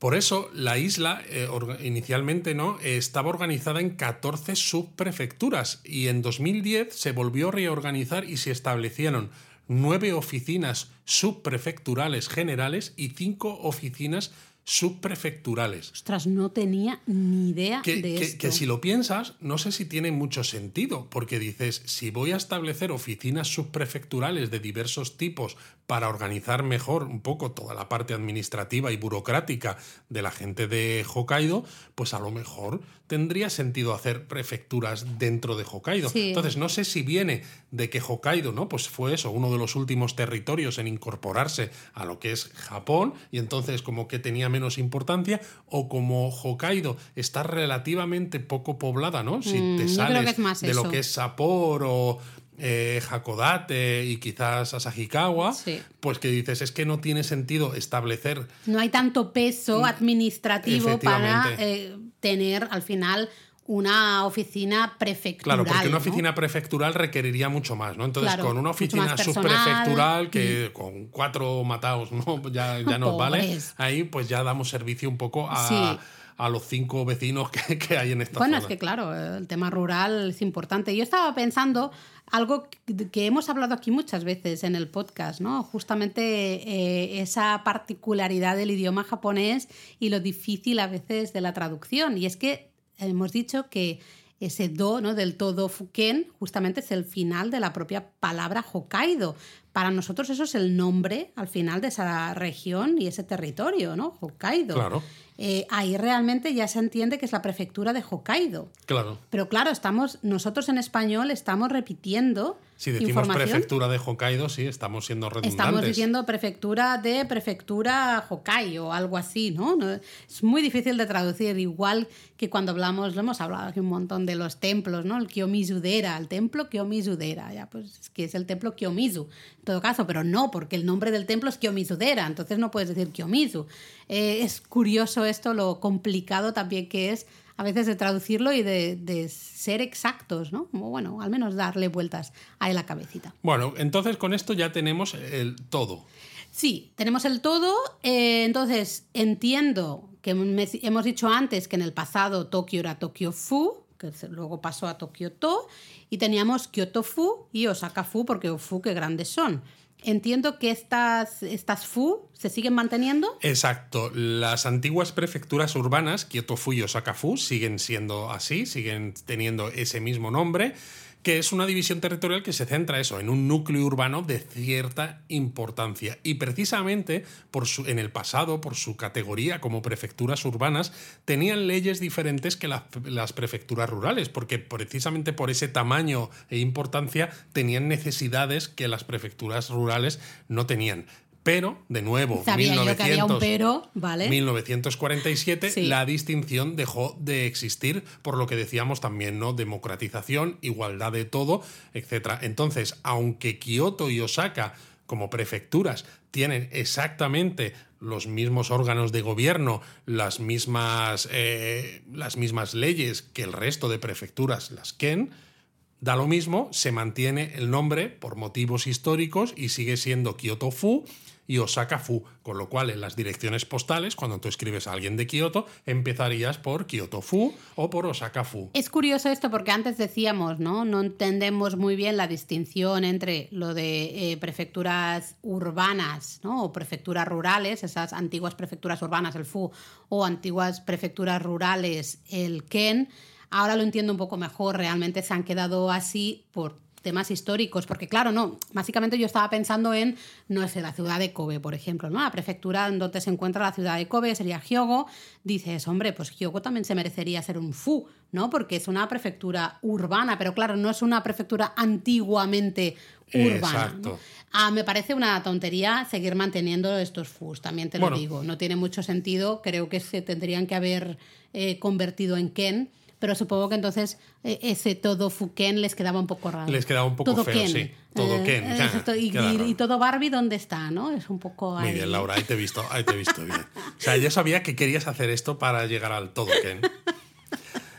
Por eso la isla eh, inicialmente no Eh, estaba organizada en 14 subprefecturas y en 2010 se volvió a reorganizar y se establecieron nueve oficinas subprefecturales generales y cinco oficinas subprefecturales. Ostras, no tenía ni idea Que, de que- esto. que si lo piensas, no sé si tiene mucho sentido, porque dices, si voy a establecer oficinas subprefecturales de diversos tipos para organizar mejor un poco toda la parte administrativa y burocrática de la gente de Hokkaido, pues a lo mejor tendría sentido hacer prefecturas dentro de Hokkaido. Sí. Entonces, no sé si viene de que Hokkaido, ¿no? Pues fue eso, uno de los últimos territorios en incorporarse a lo que es Japón, y entonces como que tenía menos importancia, o como Hokkaido está relativamente poco poblada, ¿no? Si Mm, te sales de eso. lo que es Sapporo, eh, Hakodate y quizás Asahikawa, Sí. pues que dices, es que no tiene sentido establecer No hay tanto peso administrativo para Mm, eh, tener al final una oficina prefectural. Claro, porque una ¿no? oficina prefectural requeriría mucho más, ¿no? Entonces, Claro, con una oficina subprefectural que con cuatro matados, ¿no? Ya, ya nos vale. Ahí, pues ya damos servicio un poco a, Sí. A los cinco vecinos que, que hay en esta Bueno, zona. es que claro, el tema rural es importante. Yo estaba pensando algo que hemos hablado aquí muchas veces en el podcast, ¿no? Justamente eh, esa particularidad del idioma japonés y lo difícil a veces de la traducción. Y es que hemos dicho que ese do, ¿no? Del todo fuken, justamente es el final de la propia palabra Hokkaido. Para nosotros eso es el nombre al final de esa región y ese territorio, ¿no? Hokkaido. Claro. Eh, ahí realmente ya se entiende que es la prefectura de Hokkaido. Claro. Pero claro, estamos, nosotros en español estamos repitiendo Si decimos prefectura de Hokkaido, sí, estamos siendo redundantes. Estamos diciendo prefectura de prefectura Hokkaido o algo así, ¿no? No- Es muy difícil de traducir, igual que cuando hablamos, lo hemos hablado aquí un montón de los templos, ¿no? El Kiyomizu-dera, el templo Kiyomizu-dera, ya pues es que es el templo Kiyomizu, en todo caso, pero no, porque el nombre del templo es Kiyomizu-dera, entonces no puedes decir Kiyomizu. Eh, es curioso esto, lo complicado también que es a veces de traducirlo y de, de ser exactos, ¿no? Como, bueno, al menos darle vueltas a la cabecita. Bueno, entonces con esto ya tenemos el todo. Sí, tenemos el todo. eh, entonces, entiendo que me- hemos dicho antes que en el pasado Tokio era Tokio Fu, que luego pasó a Tokio To, y teníamos Kyoto Fu y Osaka Fu, porque Fu qué grandes son. Entiendo que estas, estas Fu se siguen manteniendo. Exacto. Las antiguas prefecturas urbanas, Kyoto-fu y Osaka-fu, siguen siendo así, siguen teniendo ese mismo nombre, que es una división territorial que se centra eso, en un núcleo urbano de cierta importancia. Y precisamente por su, en el pasado, por su categoría como prefecturas urbanas, tenían leyes diferentes que las, las prefecturas rurales, porque precisamente por ese tamaño e importancia tenían necesidades que las prefecturas rurales no tenían. Pero, de nuevo, Sabía yo que había un 1900, pero, ¿vale? 1947 Sí. la distinción dejó de existir por lo que decíamos también, ¿no? Democratización, igualdad de todo, etc. Entonces, aunque Kioto y Osaka como prefecturas tienen exactamente los mismos órganos de gobierno, las mismas, eh, las mismas leyes que el resto de prefecturas, las Ken, Da lo mismo, se mantiene el nombre por motivos históricos y sigue siendo Kyoto Fu y Osaka Fu, con lo cual en las direcciones postales, cuando tú escribes a alguien de Kyoto, empezarías por Kyoto Fu o por Osaka Fu. Es curioso esto porque antes decíamos, ¿no? No entendemos muy bien la distinción entre lo de eh, prefecturas urbanas, ¿no? O prefecturas rurales, esas antiguas prefecturas urbanas, el FU, o antiguas prefecturas rurales, el KEN. Ahora lo entiendo un poco mejor, realmente se han quedado así por temas históricos, porque claro, no, básicamente yo estaba pensando en, no sé, la ciudad de Kobe, por ejemplo, ¿no? La prefectura en donde se encuentra la ciudad de Kobe sería Hyogo, dices, hombre, pues Hyogo también se merecería ser un FU, ¿no? Porque es una prefectura urbana, pero claro, no es una prefectura antiguamente urbana. Exacto. ¿no? Ah, me parece una tontería seguir manteniendo estos FUs, también te lo Bueno. digo, no tiene mucho sentido, creo que se tendrían que haber eh, convertido en Ken, pero supongo que entonces eh, ese todo Fuken les quedaba un poco raro. Les quedaba un poco todo feo, Ken. sí. Todo Eh, Ken. eh, exacto, y, y- y todo Barbie, ¿dónde está? ¿no? Es un poco Muy ahí. bien, Laura, ahí te he visto, ahí te he visto bien. O sea, yo sabía que querías hacer esto para llegar al todo Ken.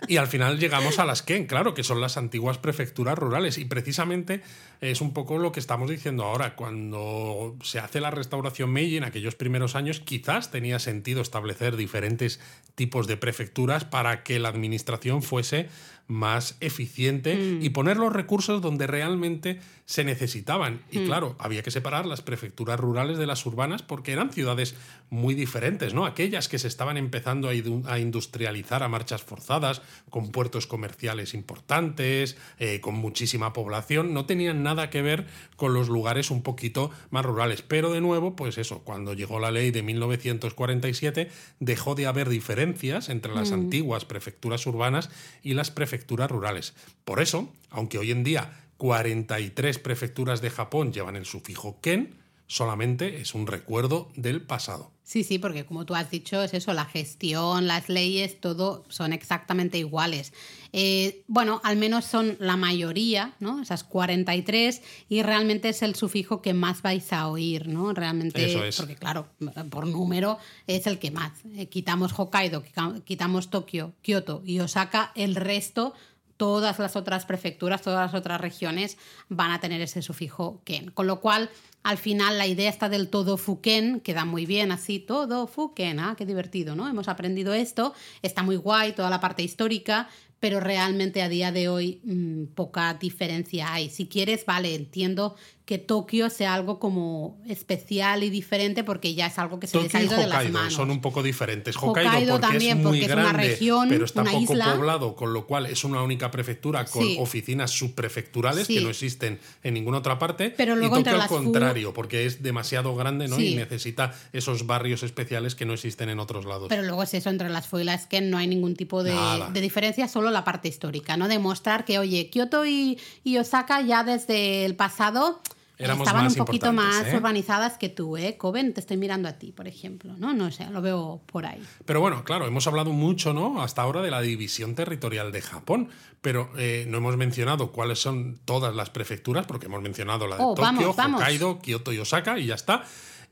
Y al final llegamos a las Ken, claro, que son las antiguas prefecturas rurales. Y precisamente es un poco lo que estamos diciendo ahora. Cuando se hace la restauración Meiji en aquellos primeros años, quizás tenía sentido establecer diferentes tipos de prefecturas para que la administración fuese más eficiente y poner los recursos donde realmente se necesitaban. Y claro, había que separar las prefecturas rurales de las urbanas porque eran ciudades muy diferentes, ¿no? Aquellas que se estaban empezando a industrializar a marchas forzadas, con puertos comerciales importantes, eh, con muchísima población, no tenían nada que ver con los lugares un poquito más rurales. Pero de nuevo, pues eso, cuando llegó la ley de 1947, dejó de haber diferencias entre las antiguas prefecturas urbanas y las prefecturas rurales. Por eso, aunque hoy en día 43 prefecturas de Japón llevan el sufijo ken, solamente es un recuerdo del pasado. Sí, sí, porque como tú has dicho, es eso, la gestión, las leyes, todo son exactamente iguales. Eh, bueno, al menos son la mayoría, ¿no? Esas 43, y realmente es el sufijo que más vais a oír, ¿no? Realmente, Eso es. porque claro, por número es el que más. Eh, quitamos Hokkaido, quita- quitamos Tokio, Kioto y Osaka, el resto todas las otras prefecturas, todas las otras regiones van a tener ese sufijo ken. Con lo cual, al final, la idea está del todo fuken queda muy bien así, todo fuken, ah, qué divertido, ¿no? Hemos aprendido esto, está muy guay toda la parte histórica, pero realmente a día de hoy mm, poca diferencia hay. Si quieres, vale, entiendo que Tokio sea algo como especial y diferente porque ya es algo que se les ha y ido de las Hokkaido manos. son un poco diferentes. Hokkaido, Hokkaido porque también, es muy porque es una grande, región, pero está una poco isla. poblado, con lo cual es una única prefectura con Sí. oficinas subprefecturales Sí. que no existen en ninguna otra parte. Pero luego y Tokio al fu- contrario, porque es demasiado grande ¿no? Sí. y necesita esos barrios especiales que no existen en otros lados. Pero luego es eso, entre las foilas que no hay ningún tipo de, de diferencia, solo la parte histórica, ¿no? Demostrar que, oye, Kioto y, y Osaka ya desde el pasado Éramos estaban un poquito más ¿eh? urbanizadas que tú, ¿eh? Coven, te estoy mirando a ti, por ejemplo, ¿no? No sé, lo veo por ahí. Pero bueno, claro, hemos hablado mucho, ¿no? Hasta ahora de la división territorial de Japón, pero eh, no hemos mencionado cuáles son todas las prefecturas, porque hemos mencionado la de Oh, Tokio. Hokkaido, Kioto y Osaka, y ya está.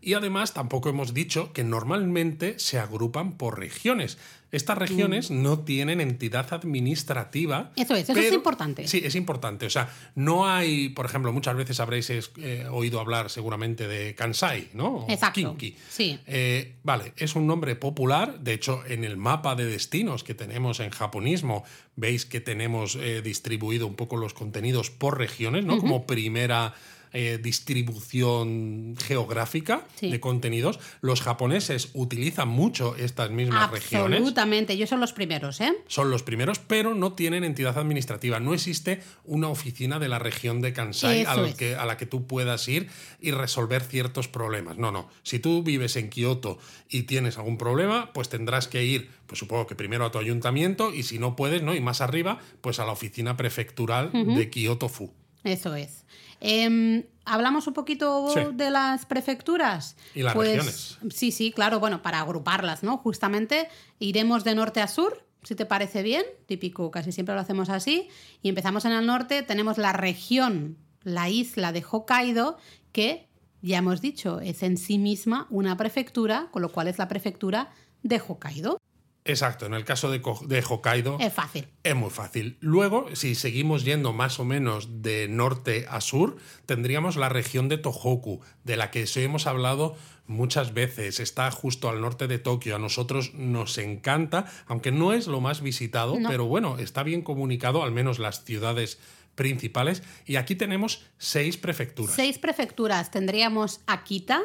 Y además tampoco hemos dicho que normalmente se agrupan por regiones. Estas regiones no tienen entidad administrativa. Mm. Eso es, eso es importante. Sí, es importante. O sea, no hay, por ejemplo, muchas veces habréis eh, oído hablar seguramente de Kansai, ¿no? O Exacto, Kinki. sí. Eh, vale, es un nombre popular. De hecho, en el mapa de destinos que tenemos en japonismo, veis que tenemos eh, distribuido un poco los contenidos por regiones, ¿no? Como primera eh, distribución geográfica Sí. de contenidos. Los japoneses utilizan mucho estas mismas regiones. Absolutamente, ellos son los primeros, ¿eh? Son los primeros, pero no tienen entidad administrativa. No existe una oficina de la región de Kansai al es. que- a la que tú puedas ir y resolver ciertos problemas. No, no. Si tú vives en Kioto y tienes algún problema, pues tendrás que ir, pues supongo que primero a tu ayuntamiento y si no puedes, ¿no? Y más arriba, pues a la oficina prefectural de Kioto Fu. Eso es. Em, Hablamos un poquito Sí. de las prefecturas. Y las Pues, regiones. Sí, sí, claro, bueno, para agruparlas, ¿no? Justamente iremos de norte a sur, si te parece bien, típico, casi siempre lo hacemos así, y empezamos en el norte, tenemos la región, la isla de Hokkaido, que ya hemos dicho, es en sí misma una prefectura, con lo cual es la prefectura de Hokkaido. Exacto, en el caso de, Hokkaido Es fácil. es muy fácil. Luego, si seguimos yendo más o menos de norte a sur, tendríamos la región de Tohoku, de la que hemos hablado muchas veces. Está justo al norte de Tokio. A nosotros nos encanta, aunque no es lo más visitado, No. pero bueno, está bien comunicado, al menos las ciudades principales. Y aquí tenemos seis prefecturas. Seis prefecturas. Tendríamos Akita,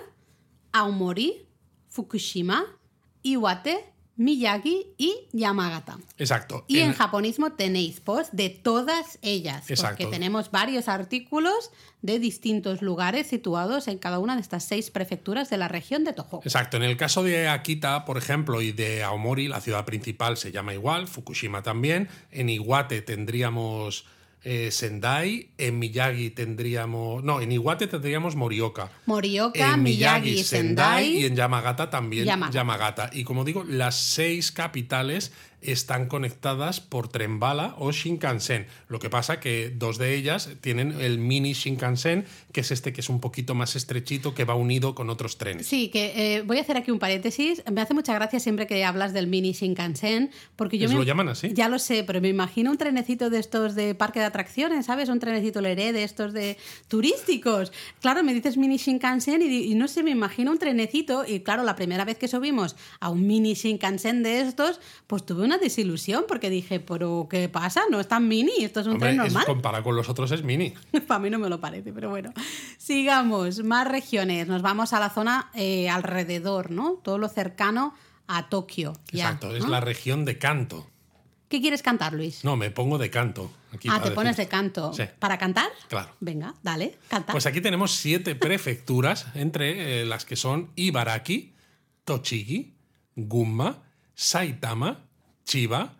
Aomori, Fukushima, Iwate, Miyagi y Yamagata. Exacto. Y en, En- japonismo tenéis post de todas ellas, Exacto. porque tenemos varios artículos de distintos lugares situados en cada una de estas seis prefecturas de la región de Tohoku. Exacto, en el caso de Akita, por ejemplo, y de Aomori, la ciudad principal se llama igual, Fukushima también. En Iwate tendríamos eh, Sendai, en Miyagi tendríamos. No, en Iwate tendríamos Morioka. Morioka, en Miyagi, Sendai Sendai. y en Yamagata también Yamagata. Yamagata. Y como digo, las seis capitales están conectadas por tren bala o Shinkansen. Lo que pasa que dos de ellas tienen el mini Shinkansen, que es este que es un poquito más estrechito, que va unido con otros trenes. Sí, que eh, voy a hacer aquí un paréntesis. Me hace mucha gracia siempre que hablas del mini Shinkansen, porque yo ¿Es me- lo llaman así? Ya lo sé, pero me imagino un trenecito de estos de parque de atracciones, ¿sabes? Un trenecito leré de estos de turísticos. Claro, me dices mini Shinkansen y, y no sé, me imagino un trenecito y claro, la primera vez que subimos a un mini Shinkansen de estos, pues tuve una desilusión porque dije, pero ¿qué pasa? No es tan mini, esto es un Hombre, tren es- normal. comparado con los otros es mini. Para mí no me lo parece, pero bueno. Sigamos, más regiones. Nos vamos a la zona eh, alrededor, ¿no? Todo lo cercano a Tokio. ya, Exacto, es la región de canto. ¿Qué quieres cantar, Luis? No, me pongo de canto. Aquí ah, te pones de canto. Sí. ¿Para cantar? Claro. Venga, dale, canta. Pues aquí tenemos siete prefecturas, entre eh, las que son Ibaraki, Tochigi, Gunma, Saitama, Chiba,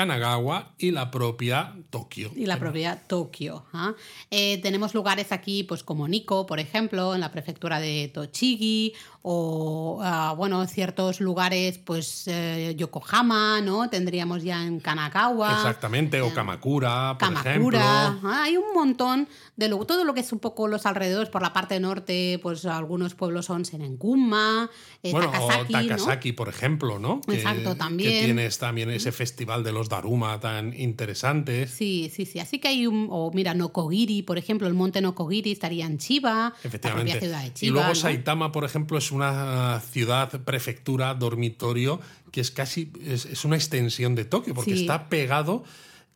Kanagawa y la propia Tokio. y la propia Tokio. ¿ah? Eh, tenemos lugares aquí, pues como Nikko, por ejemplo, en la prefectura de Tochigi, o ah, bueno, ciertos lugares, pues eh, Yokohama, ¿no? Tendríamos ya en Kanagawa. Exactamente, o Kamakura, por Kamakura, ejemplo. ah, hay un montón de lo- todo lo que es un poco los alrededores por la parte norte, pues algunos pueblos son Senengunma, eh, Bueno, Takasaki, o ¿no? Takasaki, por ejemplo, ¿no? Que- Exacto, también. Que tienes también ese festival de los Daruma tan interesantes. Sí, sí, sí. Así que hay un. O mira, Nokogiri, por ejemplo, el monte Nokogiri estaría en Chiba, la Efectivamente. propia ciudad de Chiba. y luego ¿no? Saitama, por ejemplo, es una ciudad, prefectura, dormitorio, que es casi es, es una extensión de Tokio, porque Sí. está pegado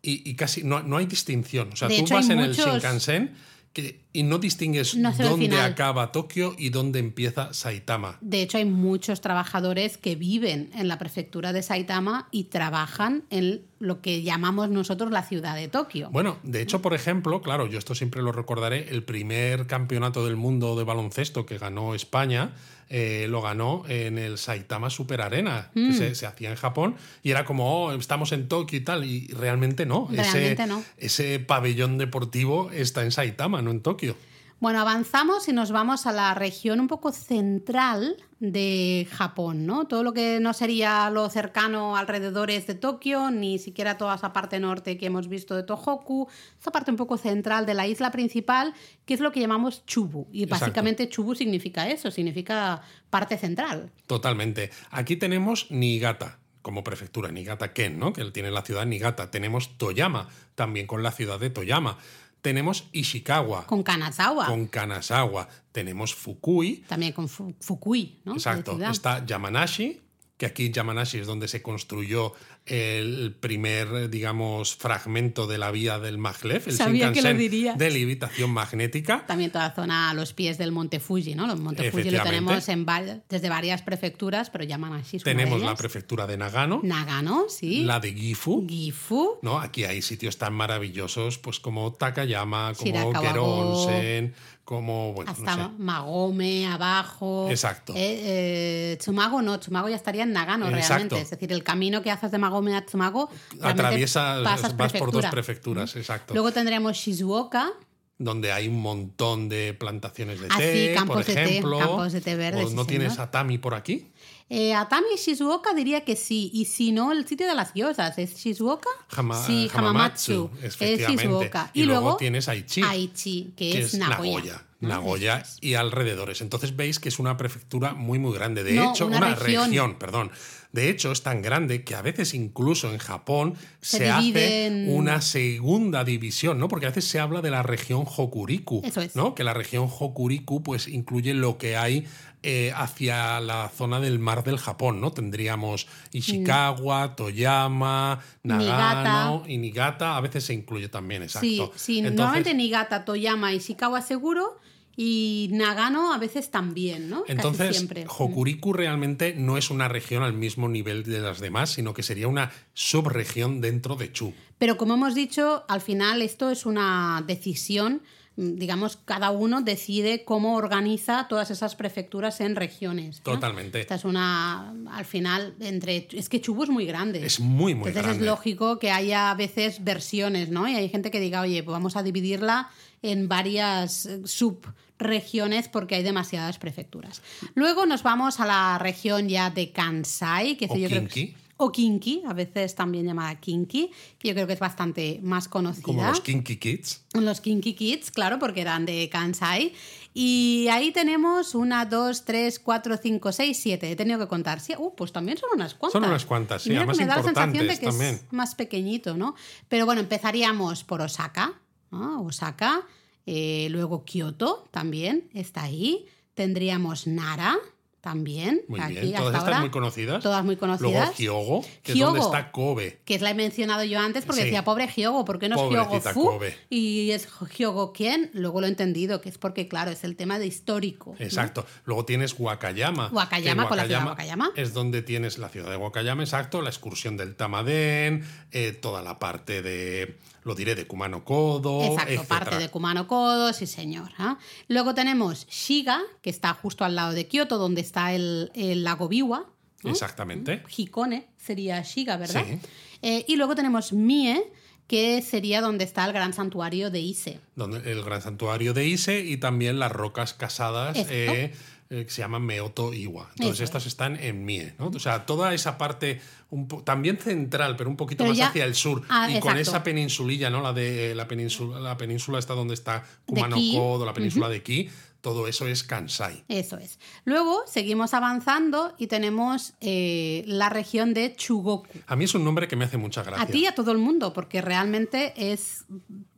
y, y casi no, no hay distinción. O sea, De tú hecho, vas en muchos- el Shinkansen que, y no distingues No dónde acaba Tokio y dónde empieza Saitama. De hecho, hay muchos trabajadores que viven en la prefectura de Saitama y trabajan en lo que llamamos nosotros la ciudad de Tokio. Bueno, de hecho, por ejemplo, claro, yo esto siempre lo recordaré, el primer campeonato del mundo de baloncesto que ganó España eh, lo ganó en el Saitama Super Arena, Mm. que se, se hacía en Japón, y era como, oh, estamos en Tokio y tal, y realmente no. Realmente ese, no. ese pabellón deportivo está en Saitama, no en Tokio. Bueno, avanzamos y nos vamos a la región un poco central de Japón, ¿no? Todo lo que no sería lo cercano alrededores de Tokio, ni siquiera toda esa parte norte que hemos visto de Tohoku, esa parte un poco central de la isla principal, que es lo que llamamos Chubu. Y Exacto. básicamente Chubu significa eso, significa parte central. Totalmente. Aquí tenemos Niigata como prefectura, Niigata Ken, ¿no? que tiene la ciudad de Niigata. Tenemos Toyama, también con la ciudad de Toyama. Tenemos Ishikawa, Con Kanazawa, con Kanazawa. Tenemos Fukui, también con Fu- Fukui, ¿no? Exacto. Está Yamanashi, que aquí Yamanashi es donde se construyó el primer, digamos, fragmento de la vía del maglev, el Sabía que lo de levitación magnética. También toda la zona a los pies del Monte Fuji, ¿no? Los Monte Fuji lo tenemos en desde varias prefecturas, pero llaman así. Tenemos la prefectura de Nagano, Nagano, sí. la de Gifu. Gifu. ¿no? Aquí hay sitios tan maravillosos pues como Takayama, como Shirakawa-go. Gero Onsen, como, bueno, Hasta no sé. Magome, abajo. Exacto. Eh, eh, Tsumago no, Tsumago ya estaría en Nagano Exacto. realmente. Es decir, el camino que haces de Magome a Tsumago. realmente Atraviesas, pasas vas por dos prefectura. prefecturas, exacto. Luego tendríamos Shizuoka. donde hay un montón de plantaciones de Ah, sí, té, campos por de té, ejemplo. campos de té verde, ¿O sí, ¿No tienes señor. Atami por aquí? Eh, Atami y Shizuoka diría que sí. Y si no, el sitio de las gyozas es Shizuoka. Hama- sí, Hamamatsu. Es. Shizuoka. Y, luego, tienes Aichi. Aichi, que, que es, Nagoya. Nagoya. Nagoya y alrededores. Entonces veis que es una prefectura muy, muy grande. De No, hecho, una una, región. región. perdón. De hecho, es tan grande que a veces incluso en Japón Se hace en- una segunda división, ¿no? Porque a veces se habla de la región Hokuriku. Eso es. ¿no? Que la región Hokuriku pues incluye lo que hay eh, hacia la zona del mar del Japón, ¿no? Tendríamos Ishikawa, Toyama, Nagano y Niigata. A veces se incluye también, exacto. Sí, sí Entonces- normalmente Niigata, Toyama Ishikawa seguro. Y Nagano a veces también, ¿no? Casi Entonces, siempre. Hokuriku realmente no es una región al mismo nivel de las demás, sino que sería una subregión dentro de Chu. Pero como hemos dicho, al final esto es una decisión, mm, digamos, cada uno decide cómo organiza todas esas prefecturas en regiones. ¿no? Totalmente. Esta es una, al final, entre... Es que Chubu es muy grande. Es muy, muy Entonces grande. es lógico que haya a veces versiones, ¿no? Y hay gente que diga, oye, pues vamos a dividirla en varias eh, subregiones porque hay demasiadas prefecturas. Luego nos vamos a la región ya de Kansai, que O yo creo que Kinki. O Kinki, a veces también llamada Kinki, que yo creo que es bastante más conocida. Como los Kinky Kids. Los Kinky Kids, claro, porque eran de Kansai. Y ahí tenemos una, dos, tres, cuatro, cinco, seis, siete. He tenido que contar. Sí, uh, pues también son unas cuantas. Son unas cuantas, sí, mira que además me da la sensación de que también. es más pequeñito, ¿no? Pero bueno, empezaríamos por Osaka. ¿no? Osaka. eh, luego Kioto también está ahí. Tendríamos Nara también. Muy aquí bien. Todas ahora. muy conocidas. Todas muy Luego conocidas. Hyogo, que es donde está Kobe. que es la he mencionado yo antes porque Sí. decía pobre Hyogo, ¿por qué no es Hyogo Pobrecita Fu? Kobe. Y es Hyogo quién? Luego lo he entendido, que es porque, claro, es el tema de histórico. ¿no? Exacto. Luego tienes Wakayama. Wakayama con la ciudad de Wakayama. Es donde tienes la ciudad de Wakayama, exacto, la excursión del Tamaden, eh, toda la parte de, lo diré, de Kumano Kodo. Exacto, etcétera. parte de Kumano Kodo, sí señor. ¿ah? Luego tenemos Shiga, que está justo al lado de Kioto, donde está el, el lago Biwa. ¿no? Exactamente. Hikone sería Shiga, ¿verdad? Sí. Eh, y luego tenemos Mie, que sería donde está el gran santuario de Ise. Donde, el gran santuario de Ise y también las rocas casadas eh, eh, que se llaman Meoto Iwa. Entonces Eso estas están en Mie, ¿no? O sea, toda esa parte un po- también central, pero un poquito Pero más ya- hacia el sur Ah, y con esa peninsulilla, ¿no? La de la península, la península está donde está Kumano Ki. Kodo, la península de Ki, todo eso es Kansai. Eso es. Luego seguimos avanzando y tenemos eh, la región de Chugoku. A mí es un nombre que me hace mucha gracia. A ti y a todo el mundo, porque realmente es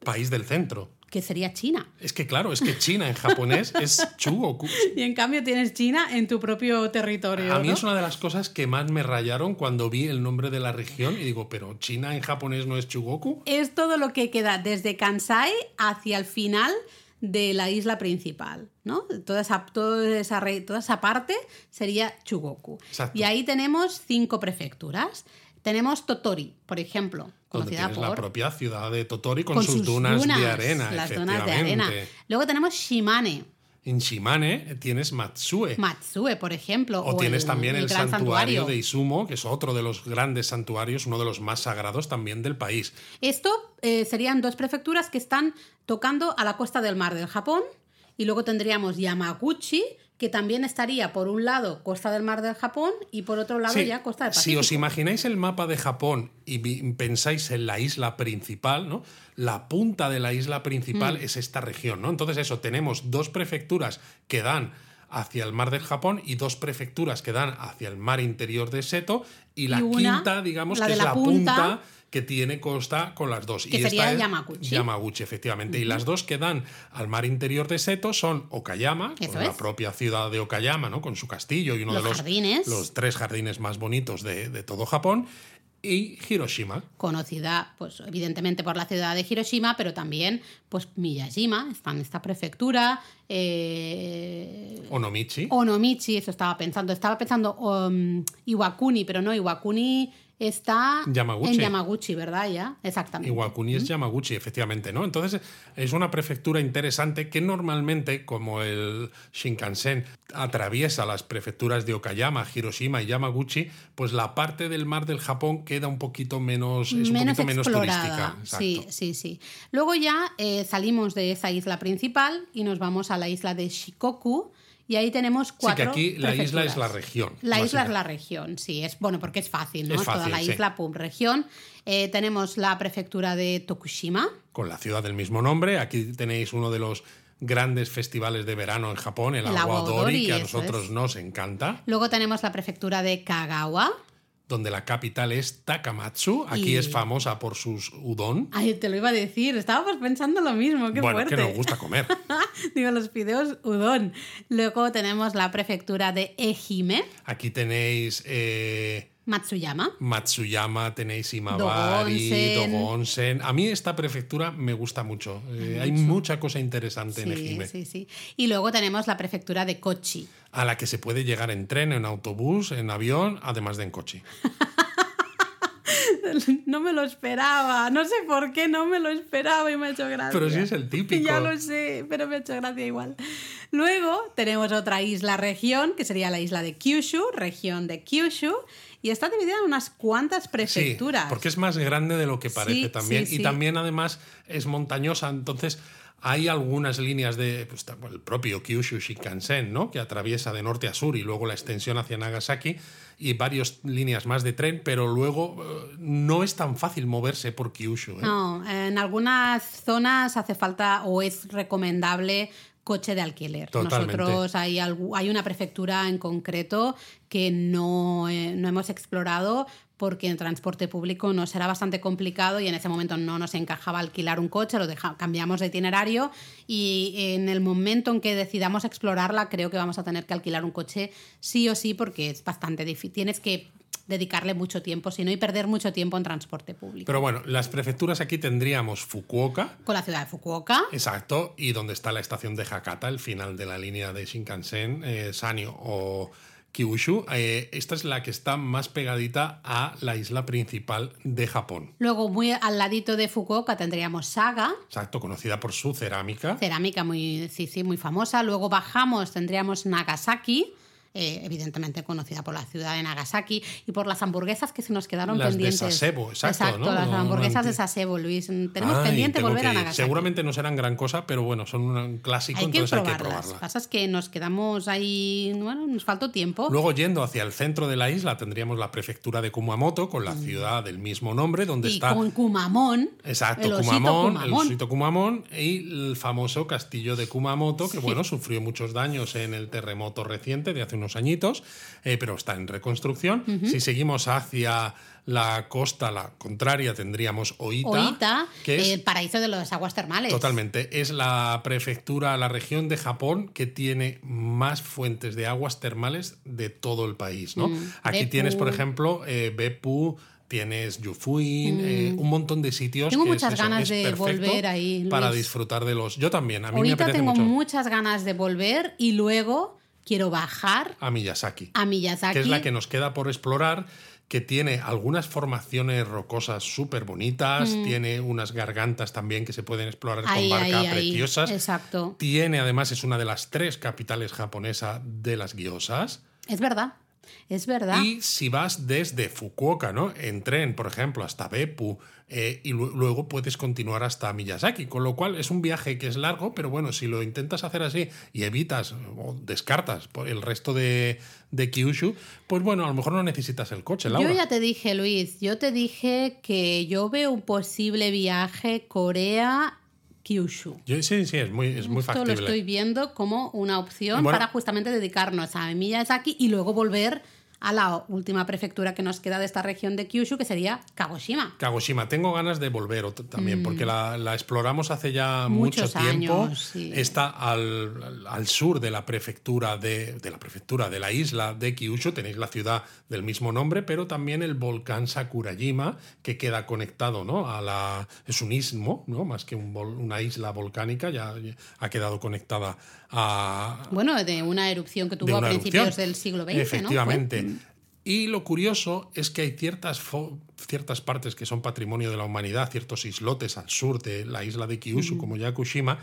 País del centro. Que sería China. Es que claro, es que China en japonés es Chugoku. Y en cambio tienes China en tu propio territorio. A mí ¿no? es una de las cosas que más me rayaron cuando vi el nombre de la región y digo, pero China en japonés no es Chugoku. Es todo lo que queda desde Kansai hacia el final de la isla principal, ¿no? Toda esa, toda esa, re- toda esa parte sería Chugoku. Exacto. Y ahí tenemos cinco prefecturas. Tenemos Totori, por ejemplo, Donde la propia ciudad de Totori con, sus, dunas, de arena. Las dunas de arena. efectivamente. Luego tenemos Shimane, En Shimane tienes Matsue. Matsue, por ejemplo. o, tienes también el, santuario, de Izumo, que es otro de los grandes santuarios, uno de los más sagrados también del país. Esto eh, serían dos prefecturas que están tocando a la costa del mar del Japón. Y luego tendríamos Yamaguchi, que también estaría por un lado costa del mar del Japón y por otro lado Sí, ya costa del si Pacífico. os imagináis el mapa de Japón y pensáis en la isla principal, ¿no? La punta de la isla principal Mm. es esta región, ¿no? Entonces eso, tenemos dos prefecturas que dan hacia el mar del Japón y dos prefecturas que dan hacia el mar interior de Seto y la Y una, quinta, digamos, la que es la la punta, punta, que tiene costa con las dos. que y sería esta es Yamaguchi. Yamaguchi, efectivamente. Y las dos que dan al mar interior de Seto son Okayama, Eso con la propia ciudad de Okayama, ¿no? Con su castillo y uno Los de los, jardines. los tres jardines más bonitos de, de todo Japón, y Hiroshima. Conocida, pues, evidentemente por la ciudad de Hiroshima, pero también, pues, Miyajima, está en esta prefectura. eh, Onomichi. Onomichi, eso estaba pensando. Estaba pensando um, Iwakuni, pero no, Iwakuni está Yamaguchi. en Yamaguchi, ¿verdad? Ya, exactamente. Iwakuni es Yamaguchi, efectivamente, ¿no? Entonces, es una prefectura interesante que normalmente, como el Shinkansen atraviesa las prefecturas de Okayama, Hiroshima y Yamaguchi, pues la parte del mar del Japón queda un poquito menos, es un menos poquito menos turística. sí, sí, sí. Luego ya eh, salimos de esa isla principal y nos vamos a la isla de Shikoku. Y ahí tenemos Sí, que cuatro. aquí la isla es la región. La isla es la región, sí, es bueno porque es fácil, ¿no? Es Toda la sí. isla, pum, región. Eh, tenemos la prefectura de Tokushima, Con la ciudad del mismo nombre. Aquí tenéis uno de los grandes festivales de verano en Japón, el, El Agua Agua Odori, Odori, que a nosotros es. nos encanta. luego tenemos la prefectura de Kagawa. Donde la capital es Takamatsu. Aquí Y- es famosa por sus udon. Ay, te lo iba a decir, estábamos pensando lo mismo, qué bueno, fuerte. que nos gusta comer. Digo, los fideos udon. Luego tenemos la prefectura de Ehime, Aquí tenéis eh, Matsuyama. Matsuyama, tenéis Imabari, Dogonsen. A mí esta prefectura me gusta mucho. Eh, hay mucha cosa interesante en Sí, Ehime. sí, sí. Y luego tenemos la prefectura de Kochi. A la que se puede llegar en tren, en autobús, en avión, además de en coche. No me lo esperaba, no sé por qué no me lo esperaba y me ha hecho gracia. Pero sí es el típico. Ya lo sé, pero me ha hecho gracia igual. Luego tenemos otra isla región, que sería la isla de Kyushu, región de Kyushu, y está dividida en unas cuantas prefecturas. Sí, porque es más grande de lo que parece Sí, también. sí, Y también, además, es montañosa. Entonces, Hay algunas líneas de pues, el propio Kyushu Shinkansen, ¿no? que atraviesa de norte a sur y luego la extensión hacia Nagasaki y varias líneas más de tren, pero luego eh, no es tan fácil moverse por Kyushu. ¿eh? No, en algunas zonas hace falta o es recomendable coche de alquiler. Totalmente. Nosotros hay, hay una prefectura en concreto que no, eh, no hemos explorado porque en transporte público nos era bastante complicado y en ese momento no nos encajaba alquilar un coche, lo cambiamos de itinerario y en el momento en que decidamos explorarla creo que vamos a tener que alquilar un coche sí o sí porque es bastante difícil. Tienes que dedicarle mucho tiempo, sino y perder mucho tiempo en transporte público. Pero bueno, las prefecturas aquí tendríamos Fukuoka. Con la ciudad de Fukuoka. Exacto, y donde está la estación de Hakata, el final de la línea de Shinkansen, eh, Sanyo o Kyushu. Eh, esta es la que está más pegadita a la isla principal de Japón. Luego, muy al ladito de Fukuoka tendríamos Saga. Exacto, conocida por su cerámica. Cerámica muy, sí, sí, muy famosa. Luego bajamos, tendríamos Nagasaki eh, evidentemente conocida por la ciudad de Nagasaki y por las hamburguesas que se nos quedaron las pendientes. De Sasebo, exacto. exacto las hamburguesas de Sasebo, Luis. Tenemos pendiente volver a Nagasaki. Seguramente no serán gran cosa, pero bueno, son un clásico, hay entonces hay que probarlas. Lo que pasa es que nos quedamos ahí, bueno, nos faltó tiempo. Luego, yendo hacia el centro de la isla, tendríamos la prefectura de Kumamoto, con la mm. ciudad del mismo nombre, donde y está. Con Kumamon. Exacto, el Kumamon, el osito Kumamon y el famoso castillo de Kumamoto, que bueno, sufrió muchos daños en el terremoto reciente de hace unos añitos. Eh, pero está en reconstrucción. Si seguimos hacia la costa, la contraria, tendríamos Oita. Oita, que es, el paraíso de las aguas termales. Totalmente. Es la prefectura, la región de Japón que tiene más fuentes de aguas termales de todo el país. ¿no? Mm, Aquí tienes, por ejemplo, eh, Beppu, tienes Yufuin, eh, mm. un montón de sitios. Tengo muchas ganas de volver ahí. Para disfrutar de los. Yo también, a mí me apetece tengo mucho. muchas ganas de volver y luego quiero bajar a Miyazaki. A Miyazaki. Que es la que nos queda por explorar, que tiene algunas formaciones rocosas súper bonitas, mm. tiene unas gargantas también que se pueden explorar con barca preciosas. Exacto. Tiene, además, es una de las tres capitales japonesas de las guiosas. Es verdad. Es verdad. Y si vas desde Fukuoka, ¿no? En tren, por ejemplo, hasta Beppu, eh, y luego puedes continuar hasta Miyazaki, con lo cual es un viaje que es largo, pero bueno, si lo intentas hacer así y evitas o descartas el resto de, de Kyushu, pues bueno, a lo mejor no necesitas el coche, Laura. Yo ya te dije, Luis, yo te dije que yo veo un posible viaje Corea Kyushu. sí, sí, es muy, es muy Esto lo estoy viendo como una opción para justamente dedicarnos a Miyazaki y luego volver a la última prefectura que nos queda de esta región de Kyushu, que sería Kagoshima. Kagoshima, tengo ganas de volver también, mm. porque la, exploramos hace ya mucho tiempo. Está al, al, sur de la prefectura de, de, la prefectura de la isla de Kyushu, tenéis la ciudad del mismo nombre, pero también el volcán Sakurajima, que queda conectado, ¿no? A la, es un istmo, ¿no? Más que un, una isla volcánica, ya ha quedado conectada a... Bueno, de una erupción que tuvo a principios del siglo XX, Efectivamente. Y lo curioso es que hay ciertas, ciertas partes que son patrimonio de la humanidad, ciertos islotes al sur de la isla de Kyushu, como Yakushima,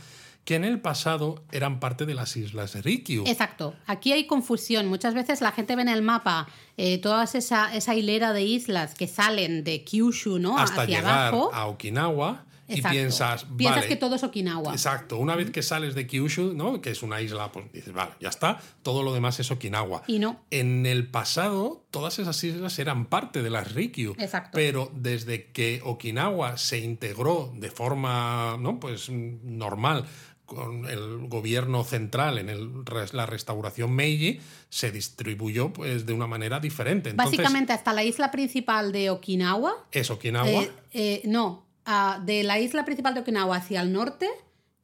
que en el pasado eran parte de las islas de Rikyu. Exacto. Aquí hay confusión. Muchas veces la gente ve en el mapa eh, toda esa, esa, hilera de islas que salen de Kyushu ¿no? hasta Hacia llegar abajo. a Okinawa y piensas. Piensas que todo es Okinawa. Exacto. Una vez que sales de Kyushu, ¿no? que es una isla, pues dices, vale, ya está, todo lo demás es Okinawa. Y no. En el pasado, todas esas islas eran parte de las Rikyu. Exacto. Pero desde que Okinawa se integró de forma, ¿no? Pues normal con el gobierno central en el, la restauración Meiji se distribuyó pues de una manera diferente. Básicamente hasta la isla principal de Okinawa. Es Okinawa. Eh, eh, no, de la isla principal de Okinawa hacia el norte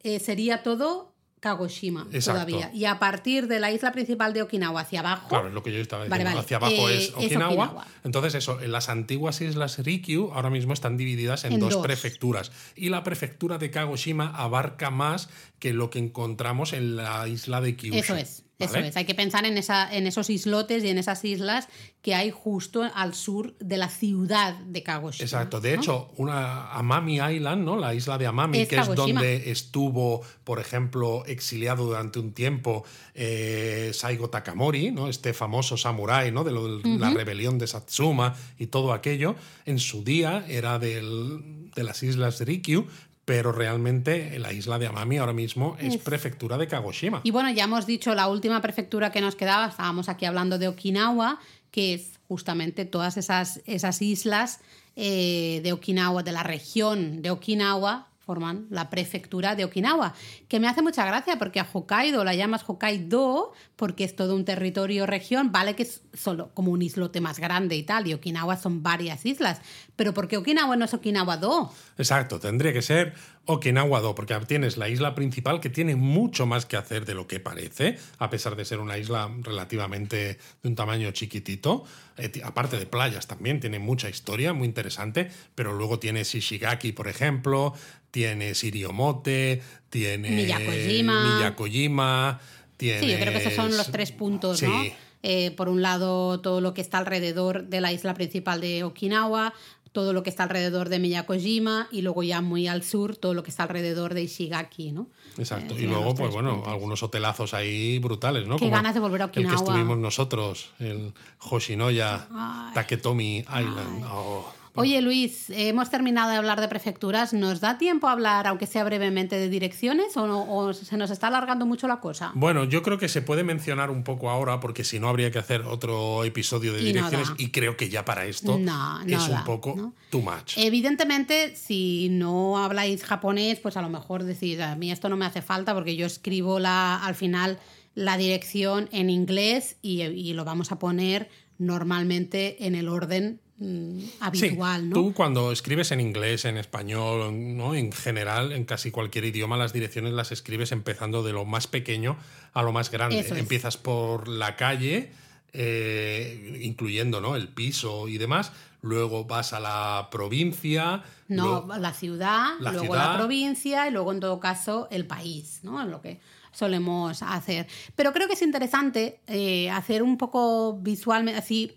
eh, sería todo Kagoshima todavía. Y a partir de la isla principal de Okinawa hacia abajo. Claro, es lo que yo estaba diciendo. Hacia abajo eh, es, Okinawa. Entonces, eso, en las antiguas islas Rikyu ahora mismo están divididas en, dos, prefecturas. Y la prefectura de Kagoshima abarca más que lo que encontramos en la isla de Kyushu. Eso es. Eso es, hay que pensar en, esa, en esos islotes y en esas islas que hay justo al sur de la ciudad de Kagoshima. Exacto, de hecho, una Amami Island, ¿no? la isla de Amami, que es donde estuvo, por ejemplo, exiliado durante un tiempo eh, Saigo Takamori, ¿no? este famoso samurái ¿no? de, la rebelión de Satsuma y todo aquello, en su día era del, de las islas de Rikyu, pero realmente la isla de Amami ahora mismo es, prefectura de Kagoshima. Y bueno, ya hemos dicho la última prefectura que nos quedaba, estábamos aquí hablando de Okinawa, que es justamente todas esas, esas islas eh, de Okinawa, de la región de Okinawa, forman la prefectura de Okinawa, que me hace mucha gracia porque a Hokkaido la llamas Hokkaido porque es todo un territorio región, vale que es solo como un islote más grande y tal, y Okinawa son varias islas, pero ¿por qué Okinawa no es Okinawa-do? Exacto, tendría que ser Okinawa-do, porque tienes la isla principal que tiene mucho más que hacer de lo que parece, a pesar de ser una isla relativamente de un tamaño chiquitito, eh, aparte de playas también, tiene mucha historia, muy interesante, pero luego tienes Ishigaki, por ejemplo, tienes Iriomote, tienes Miyakojima. Miyakojima tienes... Sí, yo creo que esos son los tres puntos, ¿no? Eh, por un lado, todo lo que está alrededor de la isla principal de Okinawa, todo lo que está alrededor de Miyakojima y luego ya muy al sur todo lo que está alrededor de Ishigaki, ¿no? Exacto. Eh, y luego, pues bueno, algunos hotelazos ahí brutales, ¿no? Qué ganas de volver a Okinawa. El que estuvimos nosotros, el Hoshinoya Taketomi Island. Oh. Oye Luis, hemos terminado de hablar de prefecturas. ¿Nos da tiempo a hablar, aunque sea brevemente, de direcciones o, se nos está alargando mucho la cosa? Bueno, yo creo que se puede mencionar un poco ahora porque si no habría que hacer otro episodio de direcciones y creo que ya para esto es un poco too much. Evidentemente, si no habláis japonés, pues a lo mejor decís, a mí esto no me hace falta porque yo escribo la, al final la dirección en inglés y, y lo vamos a poner normalmente en el orden Mm, habitual, Tú cuando escribes en inglés, en español, ¿no? en general, en casi cualquier idioma, las direcciones las escribes empezando de lo más pequeño a lo más grande. Empiezas por la calle, eh, incluyendo ¿no? el piso y demás. Luego vas a la provincia. No, la ciudad, luego la provincia y luego, en todo caso, el país, ¿no? En lo que solemos hacer. Pero creo que es interesante eh, hacer un poco visualmente, así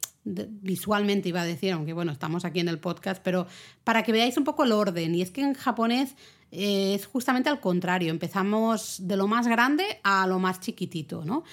visualmente iba a decir, aunque bueno, estamos aquí en el podcast, pero para que veáis un poco el orden. Y es que en japonés eh, es justamente al contrario, empezamos de lo más grande a lo más chiquitito, ¿no?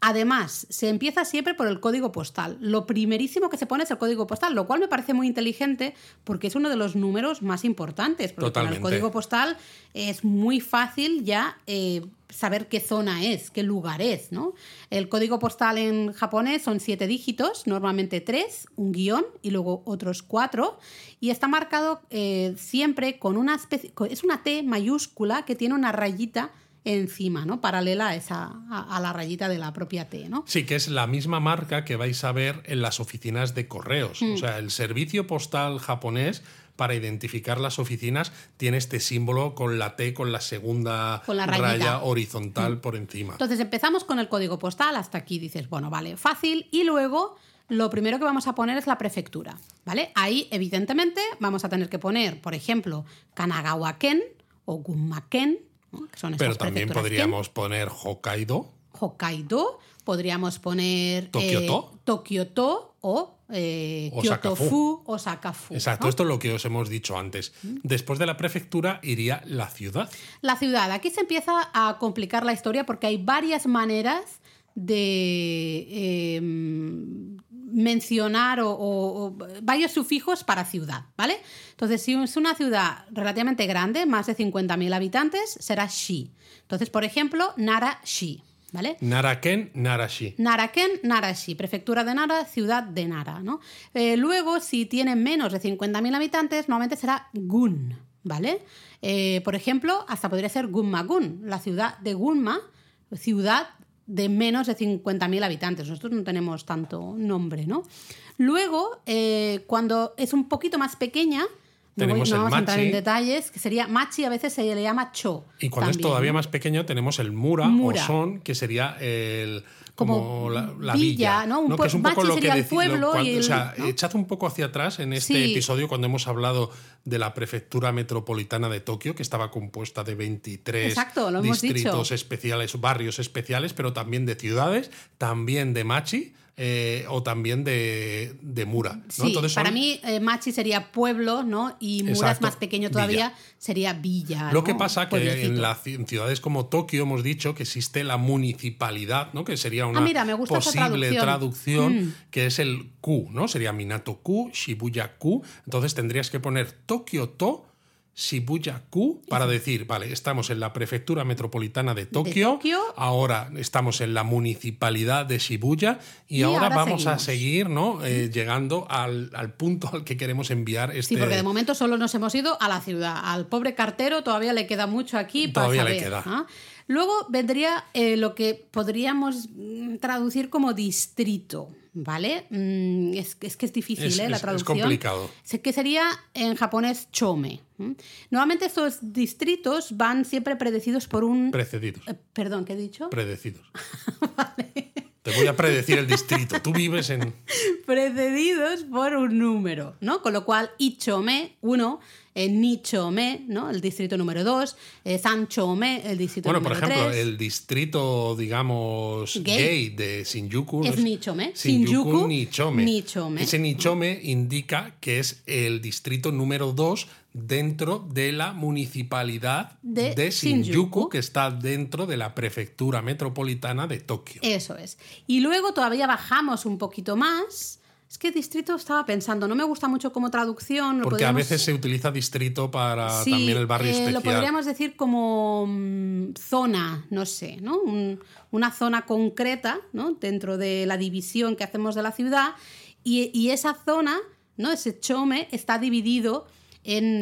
Además, se empieza siempre por el código postal. Lo primerísimo que se pone es el código postal, lo cual me parece muy inteligente porque es uno de los números más importantes. Porque con el código postal es muy fácil ya eh, saber qué zona es, qué lugar es. ¿no? El código postal en japonés son siete dígitos, normalmente tres, un guion y luego otros cuatro. Y está marcado eh, siempre con una especie. Es una T mayúscula que tiene una rayita encima, ¿no? Paralela a, esa, a, la rayita de la propia T, ¿no? Sí, que es la misma marca que vais a ver en las oficinas de correos. O mm. sea, el servicio postal japonés para identificar las oficinas tiene este símbolo con la T con la segunda raya horizontal mm. por encima. Entonces empezamos con el código postal, hasta aquí dices, bueno, vale, fácil, y luego lo primero que vamos a poner es la prefectura, ¿vale? Ahí, evidentemente, vamos a tener que poner, por ejemplo, Kanagawa-ken o Gunma-ken, pero también podríamos poner Hokkaido. Hokkaido, podríamos poner Tokioto. Eh, o eh, Kyoto-fu, Osaka-fu. Exacto, esto es lo que os hemos dicho antes. Mm. Después de la prefectura iría la ciudad. La ciudad. Aquí se empieza a complicar la historia porque hay varias maneras de em, mencionar o, varios sufijos para ciudad, ¿vale? Entonces, si es una ciudad relativamente grande, más de 50.000 habitantes, será Shi. Entonces, por ejemplo, Nara-Shi, ¿vale? Naraken, Narashi. Naraken, Narashi, prefectura de Nara, ciudad de Nara, ¿no? Eh, luego, si tiene menos de 50.000 habitantes, normalmente será Gun, ¿vale? Eh, por ejemplo, hasta podría ser Gunma-Gun, la ciudad de Gunma, ciudad de menos de 50.000 habitantes. Nosotros no tenemos tanto nombre, ¿no? Luego, eh, cuando es un poquito más pequeña, tenemos no vamos a entrar en detalles, que sería machi, a veces se le llama cho. Y cuando es todavía más pequeño, tenemos el mura, o son, que sería el como, la, villa, ¿no? Un que es un poco lo que el pueblo o sea, echad un poco hacia atrás en este episodio cuando hemos hablado de la prefectura metropolitana de Tokio, que estaba compuesta de 23 distritos especiales, barrios especiales, pero también de ciudades, también de machi eh, o también de, Mura. Sí, para mí eh, Machi sería pueblo, ¿no? Y Mura es más pequeño todavía, sería villa. Lo que pasa que en, ciudades como Tokio hemos dicho que existe la municipalidad, ¿no? Que sería una ah, posible traducción, mm. que es el Ku, ¿no? Sería Minato Ku, Shibuya Ku. Entonces tendrías que poner Tokio To Shibuya-ku para decir, vale, estamos en la prefectura metropolitana de Tokio, ahora estamos en la municipalidad de Shibuya y, ahora, vamos a seguir ¿no? Eh, llegando al, punto al que queremos enviar este... Sí, porque de momento solo nos hemos ido a la ciudad. Al pobre cartero todavía le queda mucho aquí todavía para le queda. Luego vendría eh, lo que podríamos mm, traducir como distrito. ¿Vale? Mm, es, es, que es difícil, ¿eh? La traducción. Es complicado. Que sería en japonés chome. Normalmente estos distritos van siempre predecidos por un. Precedidos. Eh, perdón, ¿qué he dicho? Predecidos. vale. Te voy a predecir el distrito. Tú vives en. Precedidos por un número, ¿no? Con lo cual, Ichome, uno, eh, Nichome, ¿no? El distrito número dos, eh, Sanchome, el distrito número tres. Bueno, por ejemplo, el distrito, digamos, gay, de Shinjuku. Es Nichome. Shinjuku, Nichome. Nichome. Ese Nichome indica que es el distrito número dos dentro de la municipalidad de, Shinjuku, que está dentro de la prefectura metropolitana de Tokio. Eso es. Y luego todavía bajamos un poquito más. Es que distrito estaba pensando, no me gusta mucho como traducción. Porque a veces se utiliza distrito para también el barrio eh, Lo podríamos decir como mm, zona, no sé, ¿no? una zona concreta ¿no? dentro de la división que hacemos de la ciudad. Y, y esa zona, ¿no? ese chome, está dividido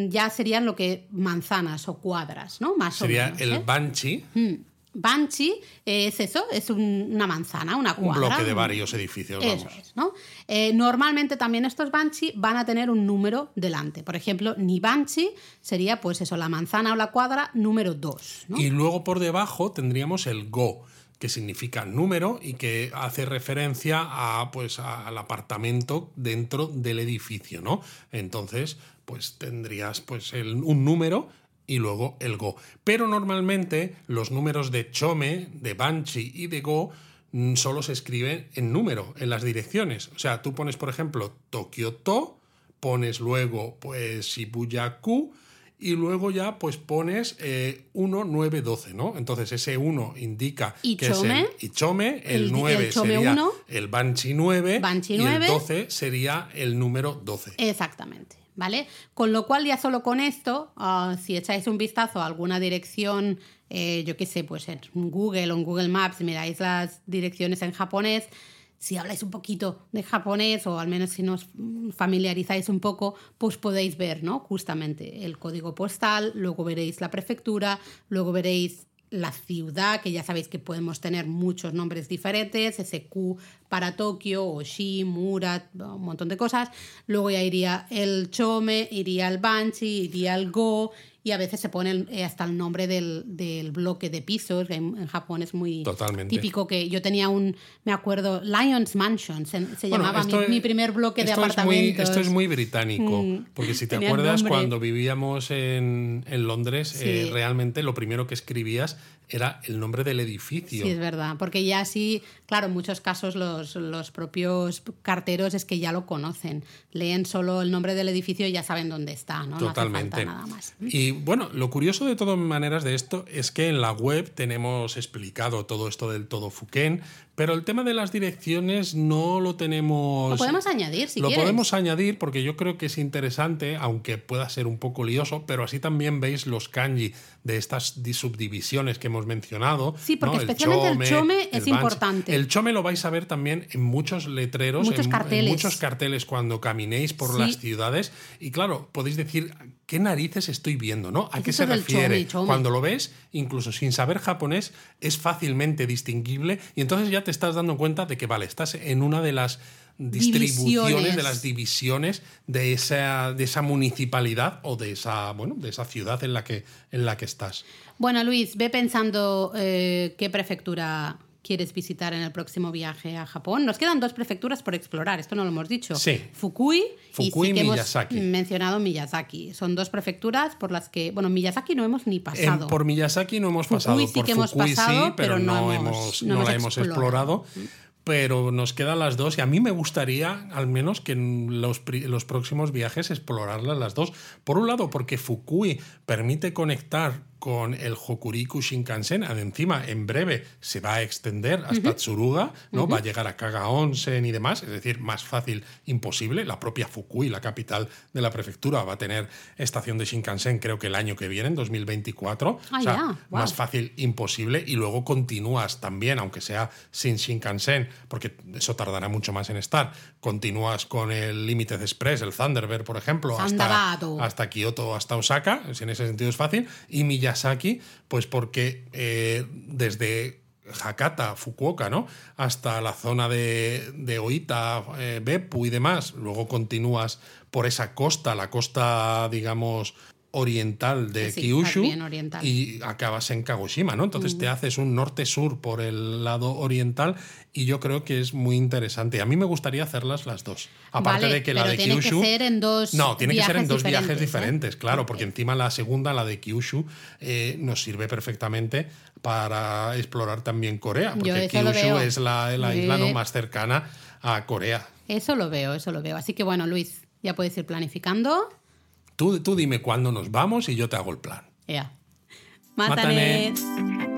ya serían lo que manzanas o cuadras, ¿no? Más Sería o menos. el ¿eh? banchi. Mm. Banchi es eso, es una manzana, una cuadra. Un bloque de varios edificios. Eso es, ¿no? Eh, normalmente también estos banchi van a tener un número delante. Por ejemplo, ni banchi sería, pues eso, la manzana o la cuadra número 2. Y luego por debajo tendríamos el go que significa número y que hace referencia a, pues, al apartamento dentro del edificio, ¿no? Entonces, pues tendrías pues un número y luego el Go. Pero normalmente los números de Chome, de Banshee y de Go mm, solo se escriben en número, en las direcciones. O sea, tú pones, por ejemplo, Tokyo To, pones luego pues Shibuya Ku y luego ya pues pones eh, 1, 9, 12, ¿no? Entonces ese 1 indica que es el Ichome, el, 9 sería el Banshee 9, 9 y el 12 sería el número 12. Exactamente. ¿Vale? Con lo cual ya solo con esto, ah, si echáis un vistazo a alguna dirección, eh, yo qué sé, pues en Google o en Google Maps, miráis las direcciones en japonés, si habláis un poquito de japonés o al menos si nos familiarizáis un poco, pues podéis ver, ¿no? Justamente el código postal, luego veréis la prefectura, luego veréis la ciudad, que ya sabéis que podemos tener muchos nombres diferentes, SQ para Tokio, Oshi, Murat, un montón de cosas. Luego ya iría el Chome, iría el Banshee, iría el Go, y a veces se pone eh, hasta el nombre del, bloque de pisos, que en, Japón es muy típico que yo tenía un, me acuerdo, Lions Mansion, se, llamaba mi, primer bloque de apartamentos. esto es muy británico, mm. porque si te acuerdas cuando vivíamos en, Londres, eh, realmente lo primero que escribías era el nombre del edificio. Sí, es verdad, porque ya sí, claro, en muchos casos los, los, propios carteros es que ya lo conocen, leen solo el nombre del edificio y ya saben dónde está, ¿no? Totalmente. No hace falta nada más. Y bueno, lo curioso de todas maneras de esto es que en la web tenemos explicado todo esto del todo Fuken, pero el tema de las direcciones no lo tenemos. Lo podemos añadir, si Lo podemos añadir porque yo creo que es interesante, aunque pueda ser un poco lioso, pero así también veis los kanji de estas subdivisiones que hemos mencionado. Sí, porque especialmente el chome, es importante. El chome lo vais a ver también en muchos letreros, muchos en, carteles. muchos carteles cuando caminéis por las ciudades. Y claro, podéis decir qué narices estoy viendo, ¿no? ¿A qué se refiere? Cuando lo ves, incluso sin saber japonés, es fácilmente distinguible y entonces ya te estás dando cuenta de que, vale, estás en una de las distribuciones, de las divisiones de esa, de esa municipalidad o de esa, bueno, de esa ciudad en la que, en la que estás. Bueno, Luis, ve pensando eh, qué prefectura quieres visitar en el próximo viaje a Japón. Nos quedan dos prefecturas por explorar, esto no lo hemos dicho. Sí. Fukui, Fukui y, Miyazaki. hemos mencionado Miyazaki. Son dos prefecturas por las que, bueno, Miyazaki no hemos ni pasado. por Miyazaki no hemos pasado, sí por que hemos pasado, pero, no, hemos, no, la hemos explorado pero nos quedan las dos y a mí me gustaría al menos que en los, próximos viajes explorarlas las dos. Por un lado, porque Fukui permite conectar con el Hokuriku Shinkansen. Encima, en breve se va a extender hasta Tsuruga, ¿no? Va a llegar a Kaga Onsen y demás. Es decir, más fácil imposible. La propia Fukui, la capital de la prefectura, va a tener estación de Shinkansen creo que el año que viene, en 2024. Ah, o sea, ya. Wow. más fácil imposible. Y luego continúas también, aunque sea sin Shinkansen, porque eso tardará mucho más en estar. Continúas con el Limited Express, el Thunderbird, por ejemplo, hasta, hasta Kioto, hasta Osaka. En ese sentido es fácil. Y Miyazaki, pues porque eh, desde Hakata, Fukuoka, ¿no? Hasta la zona de, Oita, eh, Beppu y demás. Luego continúas por esa costa, la costa, digamos, oriental de Sí, Kyushu oriental. Mm. y acabas en Kagoshima, ¿no? Entonces te haces un norte-sur por el lado oriental y yo creo que es muy interesante. A mí me gustaría hacerlas las dos. Aparte Vale, de que la de tiene que Kyushu ser en dos No, tiene que ser en dos viajes diferentes, ¿eh? claro, porque encima la segunda, la de Kyushu, eh, nos sirve perfectamente para explorar también Corea, porque Kyushu es la, la isla no más cercana a Corea. Eso lo veo, eso lo veo. Así que bueno, Luis, ya puedes ir planificando. Tú, tú dime cuándo nos vamos y yo te hago el plan. Ya. Mátane. Mátane.